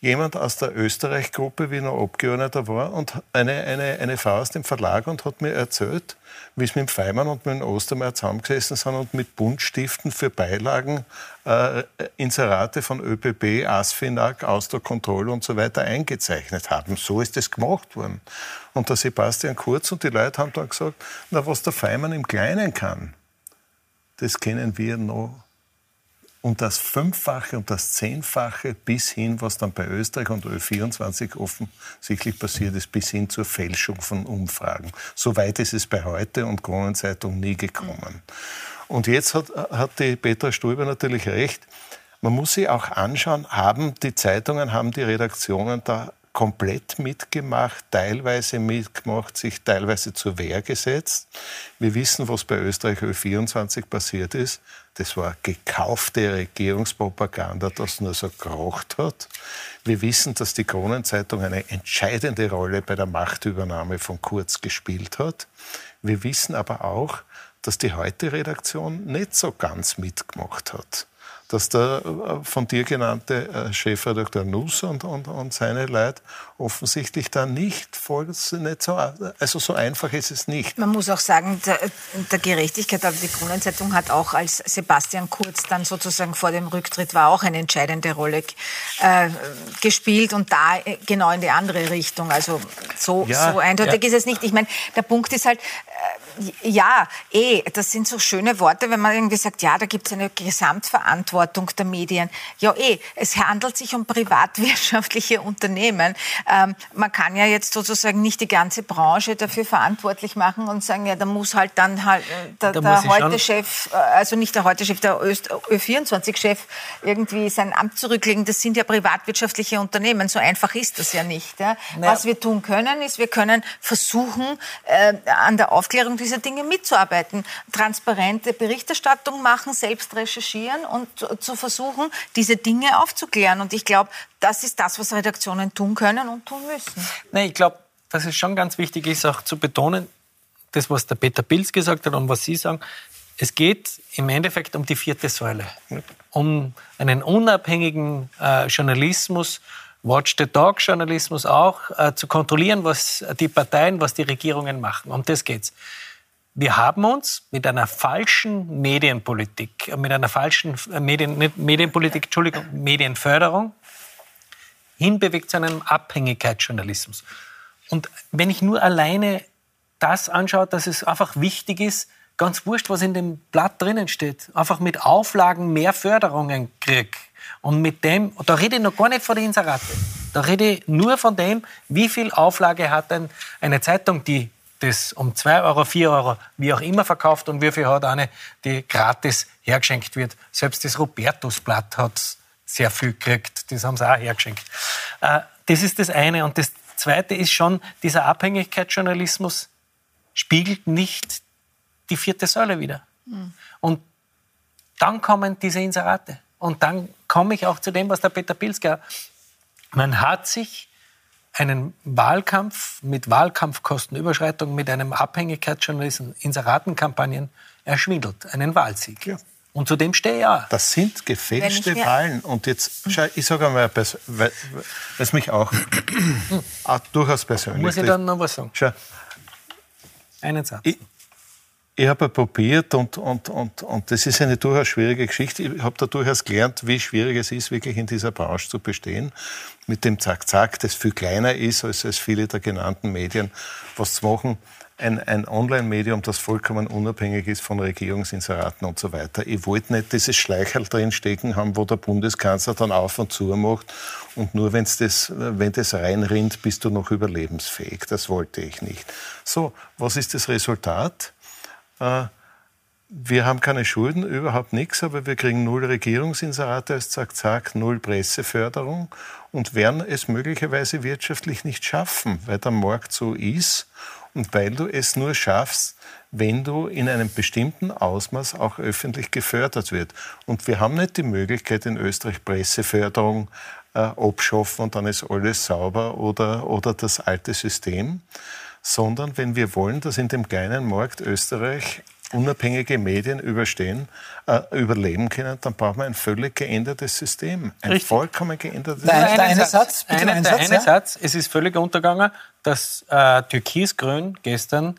jemand aus der Österreich-Gruppe, wie noch Abgeordneter war, und eine, eine, eine Frau aus dem Verlag und hat mir erzählt, wie es mit dem Feimann und mit dem Ostermeier zusammengesessen sind und mit Buntstiften für Beilagen äh, Inserate von ÖPB, ASFINAG, Ausdruckkontrolle und so weiter eingezeichnet haben. So ist es gemacht worden. Und der Sebastian Kurz und die Leute haben dann gesagt, na, was der Feimann im Kleinen kann, das kennen wir noch und das Fünffache und das Zehnfache bis hin, was dann bei Österreich und Ö24 offensichtlich passiert ist, bis hin zur Fälschung von Umfragen. So weit ist es bei heute und Kronenzeitung nie gekommen. Und jetzt hat, hat die Petra Stulber natürlich recht. Man muss sich auch anschauen, haben die Zeitungen, haben die Redaktionen da komplett mitgemacht, teilweise mitgemacht, sich teilweise zur Wehr gesetzt. Wir wissen, was bei Österreich Ö24 passiert ist. Das war gekaufte Regierungspropaganda, das nur so gerocht hat. Wir wissen, dass die Kronenzeitung eine entscheidende Rolle bei der Machtübernahme von Kurz gespielt hat. Wir wissen aber auch, dass die Heute-Redaktion nicht so ganz mitgemacht hat dass der äh, von dir genannte äh, Chefredakteur Nuss und, und, und seine Leute offensichtlich da nicht voll, nicht so, also so einfach ist es nicht. Man muss auch sagen, der, der Gerechtigkeit, aber die Kronenzeitung hat auch als Sebastian Kurz dann sozusagen vor dem Rücktritt war auch eine entscheidende Rolle äh, gespielt und da äh, genau in die andere Richtung. Also so, ja, so eindeutig ja. ist es nicht. Ich meine, der Punkt ist halt, ja, eh, das sind so schöne Worte, wenn man irgendwie sagt, ja, da gibt es eine Gesamtverantwortung der Medien. Ja, eh, es handelt sich um privatwirtschaftliche Unternehmen. Ähm, man kann ja jetzt sozusagen nicht die ganze Branche dafür verantwortlich machen und sagen, ja, da muss halt dann halt äh, der, der Heute-Chef, äh, also nicht der Heute-Chef, der Ö24-Chef irgendwie sein Amt zurücklegen. Das sind ja privatwirtschaftliche Unternehmen. So einfach ist das ja nicht. Ja? Naja. Was wir tun können, ist, wir können versuchen, äh, an der Aufklärung dieser diese Dinge mitzuarbeiten, transparente Berichterstattung machen, selbst recherchieren und zu versuchen, diese Dinge aufzuklären. Und ich glaube, das ist das, was Redaktionen tun können und tun müssen. Nee, ich glaube, dass es schon ganz wichtig ist, auch zu betonen, das, was der Peter Pilz gesagt hat und was Sie sagen, es geht im Endeffekt um die vierte Säule, um einen unabhängigen äh, Journalismus, Watch the Dog Journalismus auch, äh, zu kontrollieren, was die Parteien, was die Regierungen machen. Um das geht's. Wir haben uns mit einer falschen Medienpolitik, mit einer falschen Medien, Medienpolitik, Entschuldigung, Medienförderung hinbewegt zu einem Abhängigkeitsjournalismus. Und wenn ich nur alleine das anschaue, dass es einfach wichtig ist, ganz wurscht, was in dem Blatt drinnen steht, einfach mit Auflagen mehr Förderungen krieg. Und mit dem, da rede ich noch gar nicht von den Inserate. Da rede ich nur von dem, wie viel Auflage hat denn eine Zeitung, die das um 2 Euro, 4 Euro, wie auch immer verkauft und wie viel hat eine, die gratis hergeschenkt wird. Selbst das Robertusblatt hat sehr viel gekriegt, das haben sie auch hergeschenkt. Äh, das ist das eine. Und das zweite ist schon, dieser Abhängigkeitsjournalismus spiegelt nicht die vierte Säule wieder. Mhm. Und dann kommen diese Inserate. Und dann komme ich auch zu dem, was der Peter Pilsker, man hat sich einen Wahlkampf mit Wahlkampfkostenüberschreitung, mit einem Abhängigkeitsjournalisten, Inseratenkampagnen erschwindelt, einen Wahlsieg. Ja. Und zu dem stehe ich ja. Das sind gefälschte Wahlen. Und jetzt, schau, ich sage einmal, weil es mich auch, auch durchaus persönlich Muss ich dann noch was sagen? Schau, Einen Satz. Ich, ich habe probiert und, und, und, und das ist eine durchaus schwierige Geschichte. Ich habe da durchaus gelernt, wie schwierig es ist, wirklich in dieser Branche zu bestehen. Mit dem Zack-Zack, das viel kleiner ist als, als viele der genannten Medien, was zu machen ein, ein Online-Medium, das vollkommen unabhängig ist von Regierungsinseraten und so weiter. Ich wollte nicht dieses Schleicherl drin stecken haben, wo der Bundeskanzler dann auf und zu macht und nur wenn's das, wenn das reinrinnt, bist du noch überlebensfähig. Das wollte ich nicht. So, was ist das Resultat? Äh, wir haben keine Schulden, überhaupt nichts, aber wir kriegen null Regierungsinserate. Als Zack, Zack, null Presseförderung. Und werden es möglicherweise wirtschaftlich nicht schaffen, weil der Markt so ist und weil du es nur schaffst, wenn du in einem bestimmten Ausmaß auch öffentlich gefördert wird. Und wir haben nicht die Möglichkeit in Österreich Presseförderung äh, abschaffen und dann ist alles sauber oder, oder das alte System, sondern wenn wir wollen, dass in dem kleinen Markt Österreich unabhängige Medien überstehen, äh, überleben können, dann brauchen wir ein völlig geändertes System. Ein Richtig. vollkommen geändertes System. Der, der eine Satz, bitte eine, ein der Satz, eine ja? Satz, es ist völlig untergegangen, dass äh, Türkis-Grün gestern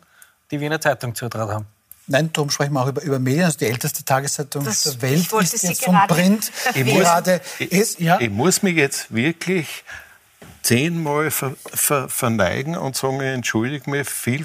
die Wiener Zeitung zutraut haben. Nein, darum sprechen wir auch über, über Medien. Also die älteste Tageszeitung das, der Welt ist jetzt von Print. Ich gerade muss, ist, ja. ich muss mich jetzt wirklich zehnmal ver, ver, verneigen und sagen, entschuldige mich viel,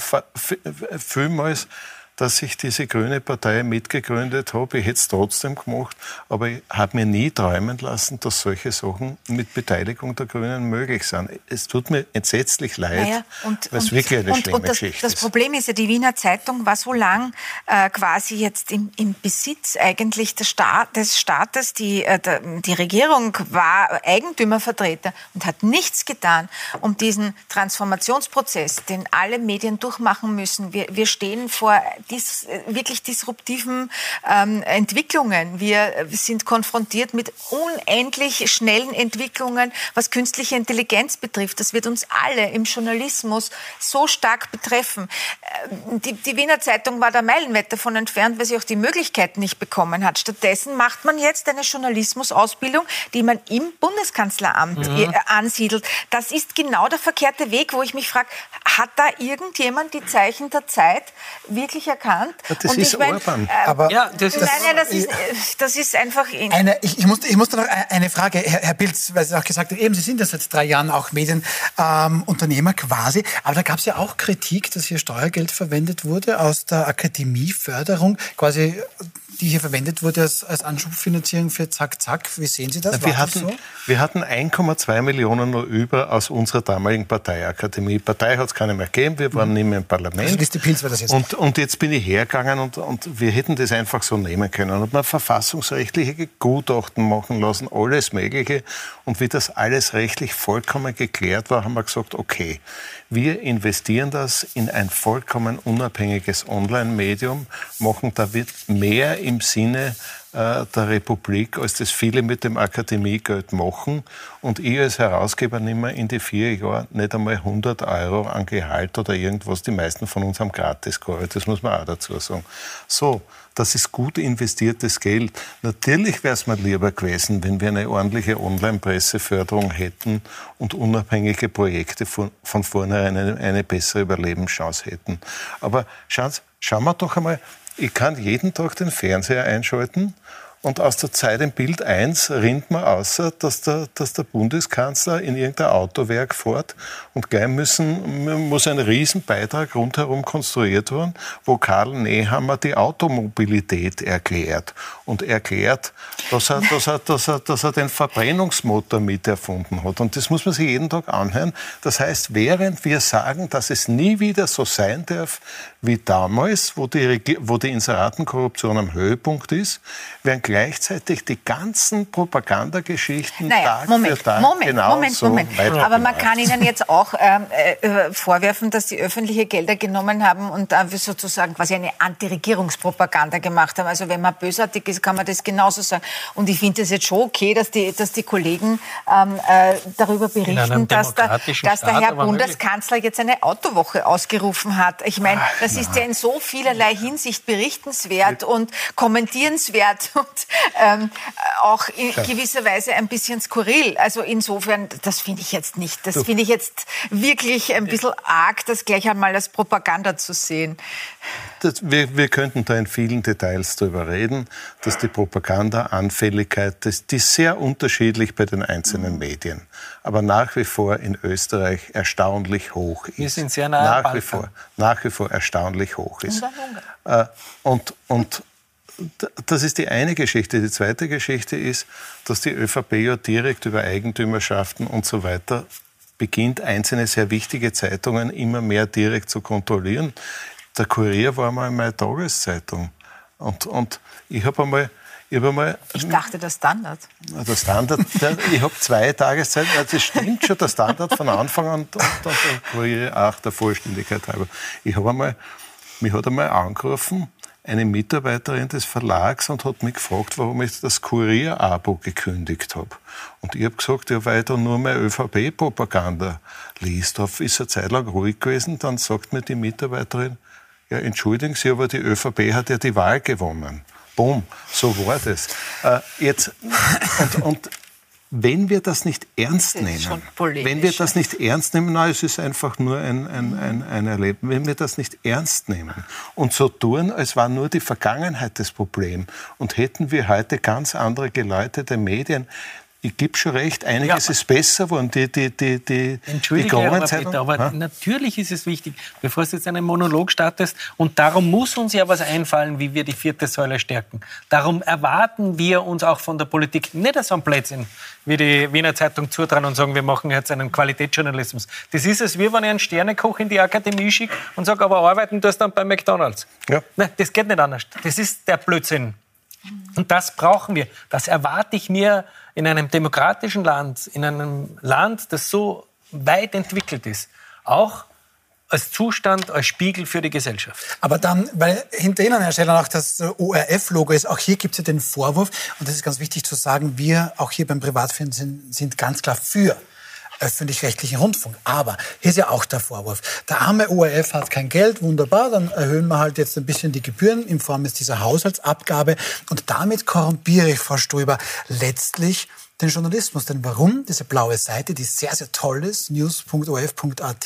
vielmals dass ich diese grüne Partei mitgegründet habe. Ich hätte es trotzdem gemacht, aber ich habe mir nie träumen lassen, dass solche Sachen mit Beteiligung der Grünen möglich sind. Es tut mir entsetzlich leid, naja, weil es wirklich eine und, schlimme und das, Geschichte das ist. Das Problem ist ja, die Wiener Zeitung war so lang äh, quasi jetzt im, im Besitz eigentlich des, Staat, des Staates. Die, äh, der, die Regierung war Eigentümervertreter und hat nichts getan, um diesen Transformationsprozess, den alle Medien durchmachen müssen. Wir, wir stehen vor dis, äh, wirklich disruptiven ähm, Entwicklungen. Wir sind konfrontiert mit unendlich schnellen Entwicklungen, was künstliche Intelligenz betrifft. Das wird uns alle im Journalismus so stark betreffen. Ähm, die, die Wiener Zeitung war da meilenweit davon entfernt, weil sie auch die Möglichkeit nicht bekommen hat. Stattdessen macht man jetzt eine Journalismusausbildung, die man im Bundeskanzleramt mhm. Äh, ansiedelt. Das ist genau der verkehrte Weg, wo ich mich frage, hat da irgendjemand die Zeichen der Zeit wirklich erkannt. Ja, das und ist ich mein, Orban. Äh, aber ja, das, das, nein, nein, das, ist, das ist einfach... Eine, ich, ich, musste, ich musste noch eine Frage, Herr, Herr Pilz, weil Sie auch gesagt haben, eben, Sie sind ja seit drei Jahren auch Medienunternehmer ähm, quasi, aber da gab es ja auch Kritik, dass hier Steuergeld verwendet wurde aus der Akademieförderung, quasi die hier verwendet wurde als, als Anschubfinanzierung für Zack Zack. Wie sehen Sie das? Wir hatten, so? wir hatten 1,2 Millionen nur über aus unserer damaligen Parteiakademie. Partei hat es keine mehr gegeben, wir waren mhm. nicht mehr im Parlament. Also die Pilz war das jetzt. Und, und jetzt bin ich hergegangen und, und wir hätten das einfach so nehmen können und mal verfassungsrechtliche Gutachten machen lassen, alles Mögliche. Und wie das alles rechtlich vollkommen geklärt war, haben wir gesagt, okay, wir investieren das in ein vollkommen unabhängiges Online-Medium, machen da wird mehr im Sinne äh, der Republik, als das viele mit dem Akademiegeld machen. Und ich als Herausgeber nehme in die vier Jahre nicht einmal 100 Euro an Gehalt oder irgendwas. Die meisten von uns haben gratis gearbeitet, das muss man auch dazu sagen. So, das ist gut investiertes Geld. Natürlich wäre es mir lieber gewesen, wenn wir eine ordentliche Online-Presseförderung hätten und unabhängige Projekte von, von vornherein eine, eine bessere Überlebenschance hätten. Aber schauen, schauen wir doch einmal, ich kann jeden Tag den Fernseher einschalten und aus der Zeit im Bild 1 rinnt man außer, dass der, dass der Bundeskanzler in irgendein Autowerk fährt und gleich müssen, muss ein Riesenbeitrag rundherum konstruiert werden, wo Karl Nehammer die Automobilität erklärt und erklärt, dass er, dass er, dass er, dass er den Verbrennungsmotor miterfunden hat. Und das muss man sich jeden Tag anhören. Das heißt, während wir sagen, dass es nie wieder so sein darf wie damals, wo die, wo die Inseratenkorruption am Höhepunkt ist, werden gleichzeitig die ganzen Propagandageschichten naja, Tag Moment, für Tag Moment, genau Moment, so Moment. Aber man kann Ihnen jetzt auch ähm, äh, vorwerfen, dass Sie öffentliche Gelder genommen haben und da sozusagen quasi eine Anti-Regierungspropaganda gemacht haben. Also wenn man bösartig ist, kann man das genauso sagen. Und ich finde es jetzt schon okay, dass die, dass die Kollegen ähm, äh, darüber berichten, dass, der, dass der Herr. Bundeskanzler jetzt eine Autowoche ausgerufen hat. Ich meine, das ist ja in so vielerlei Hinsicht berichtenswert und kommentierenswert und ähm, auch in gewisser Weise ein bisschen skurril. Also insofern, das finde ich jetzt nicht. Das finde ich jetzt wirklich ein bisschen arg, das gleich einmal als Propaganda zu sehen. Das, wir, wir könnten da in vielen Details darüber reden, dass die Propaganda-Anfälligkeit, die ist sehr unterschiedlich bei den einzelnen Medien, aber nach wie vor in Österreich erstaunlich hoch ist. Wir sind sehr nah am nach wie vor, nach wie vor erstaunlich hoch ist. Und Äh, und, und das ist die eine Geschichte. Die zweite Geschichte ist, dass die ÖVP ja direkt über Eigentümerschaften und so weiter beginnt, einzelne sehr wichtige Zeitungen immer mehr direkt zu kontrollieren. Der Kurier war mal meine Tageszeitung. Und, und ich habe einmal, ich einmal Ich dachte, der Standard. Der Standard, ich habe zwei Tageszeiten, also das stimmt schon, der Standard von Anfang an und, und der Kurier auch der Vollständigkeit halber. Ich habe einmal, mich hat einmal angerufen, eine Mitarbeiterin des Verlags und hat mich gefragt, warum ich das Kurier-Abo gekündigt habe. Und ich habe gesagt, ja, weil ich da nur mehr ÖVP-Propaganda liest. Da ist eine Zeit lang ruhig gewesen. Dann sagt mir die Mitarbeiterin, ja, entschuldigen Sie, aber die ÖVP hat ja die Wahl gewonnen. Bumm, so war das. Äh, jetzt, und, und wenn wir das nicht ernst nehmen, wenn wir das nicht ernst nehmen, na, es ist einfach nur ein, ein, ein, ein Erleben, wenn wir das nicht ernst nehmen und so tun, als war nur die Vergangenheit das Problem. Und hätten wir heute ganz andere geleitete Medien, ich gebe schon recht, einiges Ja. ist besser geworden. Die, die, die, die, die Entschuldige, aber, Kronenzeitung- bitte, aber Ha? natürlich ist es wichtig, bevor du jetzt einen Monolog startest. Und darum muss uns ja was einfallen, wie wir die vierte Säule stärken. Darum erwarten wir uns auch von der Politik nicht so ein Blödsinn, wie die Wiener Zeitung zutrauen und sagen, wir machen jetzt einen Qualitätsjournalismus. Das ist es, wie wenn ich einen Sternekoch in die Akademie schicke und sage, aber arbeiten tust du dann bei McDonalds. Ja. Nein, das geht nicht anders. Das ist der Blödsinn. Und das brauchen wir. Das erwarte ich mir in einem demokratischen Land, in einem Land, das so weit entwickelt ist. Auch als Zustand, als Spiegel für die Gesellschaft. Aber dann, weil hinter Ihnen, Herr Scheller, auch das ORF-Logo ist, auch hier gibt es ja den Vorwurf, und das ist ganz wichtig zu sagen, wir auch hier beim Privatfernsehen sind ganz klar für öffentlich-rechtlichen Rundfunk. Aber hier ist ja auch der Vorwurf. Der arme ORF hat kein Geld, wunderbar, dann erhöhen wir halt jetzt ein bisschen die Gebühren in Form dieser Haushaltsabgabe. Und damit korrumpiere ich, Frau Stoiber, letztlich den Journalismus. Denn warum? Diese blaue Seite, die sehr, sehr toll ist, news.orf.at,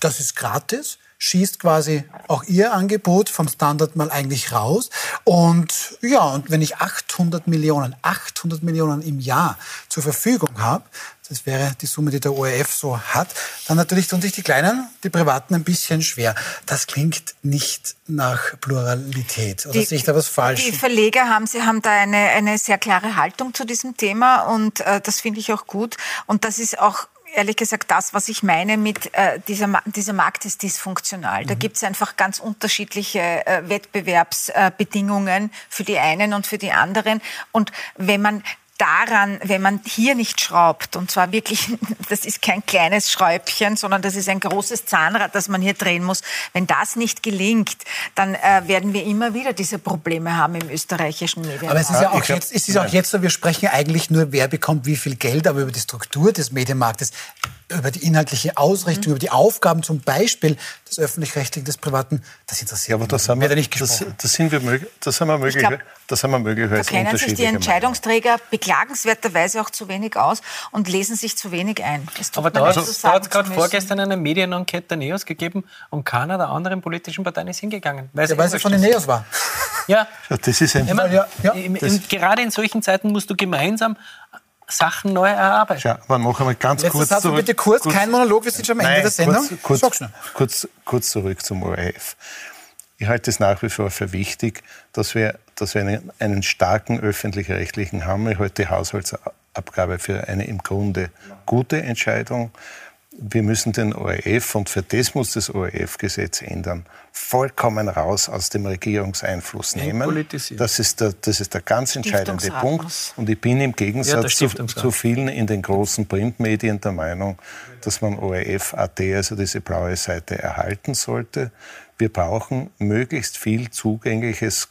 das ist gratis schießt quasi auch ihr Angebot vom Standard mal eigentlich raus. Und ja, und wenn ich 800 Millionen, 800 Millionen im Jahr zur Verfügung habe, das wäre die Summe, die der ORF so hat, dann natürlich tun sich die Kleinen, die Privaten ein bisschen schwer. Das klingt nicht nach Pluralität. Oder sehe ich da was falsch? Die Verleger haben, sie haben da eine, eine sehr klare Haltung zu diesem Thema und äh, das finde ich auch gut. Und das ist auch ehrlich gesagt das, was ich meine mit äh, dieser, Ma dieser Markt ist dysfunktional. Da gibt es einfach ganz unterschiedliche äh, Wettbewerbsbedingungen für die einen und für die anderen. Und wenn man daran, wenn man hier nicht schraubt, und zwar wirklich, das ist kein kleines Schräubchen, sondern das ist ein großes Zahnrad, das man hier drehen muss. Wenn das nicht gelingt, dann äh, werden wir immer wieder diese Probleme haben im österreichischen Medienmarkt. Aber es ist ja auch, glaub, jetzt, es ist auch jetzt so, wir sprechen eigentlich nur, wer bekommt wie viel Geld, aber über die Struktur des Medienmarktes, über die inhaltliche Ausrichtung, über die Aufgaben zum Beispiel des öffentlich-rechtlichen, des privaten, das interessiert Ja, aber das haben wir, ja nicht das, gesprochen. das sind wir, mög- das haben wir möglich, glaub, das haben wir Da möglicherweise kennen sich die. Entscheidungsträger beklagenswerterweise auch zu wenig aus und lesen sich zu wenig ein. Es tut Aber mir da, hat es gerade vorgestern eine Medienenquete der Neos gegeben und keiner der anderen politischen Parteien ist hingegangen. Weil Ja, weil sie von den Neos war. Ja, Ja, das ist ein, Ja, ja. im- gerade in solchen Zeiten musst du gemeinsam Sachen neu erarbeiten. Schau, aber noch einmal ganz Letzter kurz Satz, zurück. bitte kurz, kein Monolog, wir sind schon am Ende Nein, der Sendung. Kurz, kurz, kurz, kurz zurück zum ORF. Ich halte es nach wie vor für wichtig, dass wir, dass wir einen, einen starken öffentlich-rechtlichen haben. Ich halte die Haushaltsabgabe für eine im Grunde gute Entscheidung. Wir müssen den ORF und für das muss das ORF-Gesetz ändern, vollkommen raus aus dem Regierungseinfluss nehmen. Das ist der, das ist der ganz entscheidende Punkt. Und ich bin im Gegensatz ja, zu, zu, vielen in den großen Printmedien der Meinung, dass man ORF.at, also diese blaue Seite, erhalten sollte. Wir brauchen möglichst viel zugängliches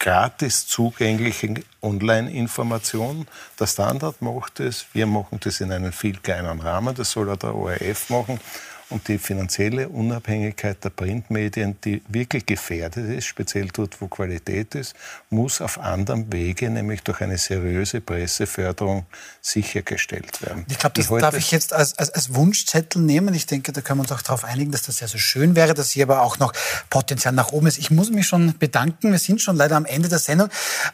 gratis zugängliche Online-Information. Der Standard macht es, wir machen das in einem viel kleineren Rahmen, das soll auch der ORF machen und die finanzielle Unabhängigkeit der Printmedien, die wirklich gefährdet ist, speziell dort, wo Qualität ist, muss auf anderem Wege, nämlich durch eine seriöse Presseförderung, sichergestellt werden. Ich glaube, das ich darf ich jetzt als, als, als, Wunschzettel nehmen. Ich denke, da können wir uns auch darauf einigen, dass das sehr, sehr schön wäre, dass hier aber auch noch Potenzial nach oben ist. Ich muss mich schon bedanken. Wir sind schon leider am Ende der Sendung.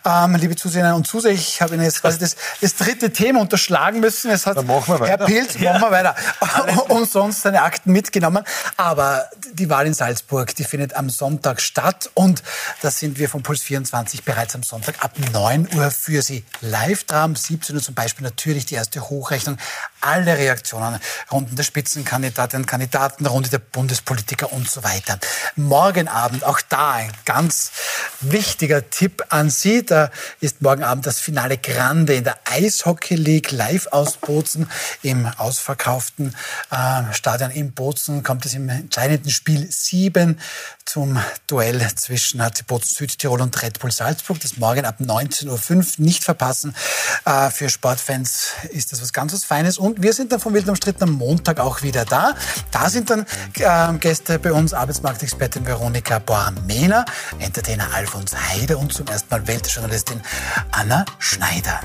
Ähm, liebe Zuseherinnen und Zuseher, ich habe Ihnen jetzt quasi das, das dritte Thema unterschlagen müssen. Es hat. Herr Pilz, machen wir weiter. und sonst seine Akten mitgenommen. Aber die Wahl in Salzburg, die findet am Sonntag statt. Und da sind wir von Puls 24 bereits am Sonntag ab 9 Uhr für Sie live dran. 17 Uhr zum Beispiel natürlich die erste Hochrechnung. Alle Reaktionen runden der Spitzenkandidatinnen Kandidaten, Runde der Bundespolitiker und so weiter. Morgen Abend, auch da ein ganz wichtiger Tipp an Sie. Da ist morgen Abend das Finale Grande in der Eishockey League live aus Bozen im ausverkauften äh, Stadion in Bozen kommt es im entscheidenden Spiel 7 zum Duell zwischen HC Bozen Südtirol und Red Bull Salzburg. Das morgen ab 19.05 Uhr nicht verpassen. Äh, für Sportfans ist das was ganz was Feines. Und wir sind dann vom Wild umstritten am Montag auch wieder da. Da sind dann äh, Gäste bei uns, Arbeitsmarktexpertin Veronika Bormena, Entertainer Alfons Heide und zum ersten Mal Weltjournalistin Anna Schneider.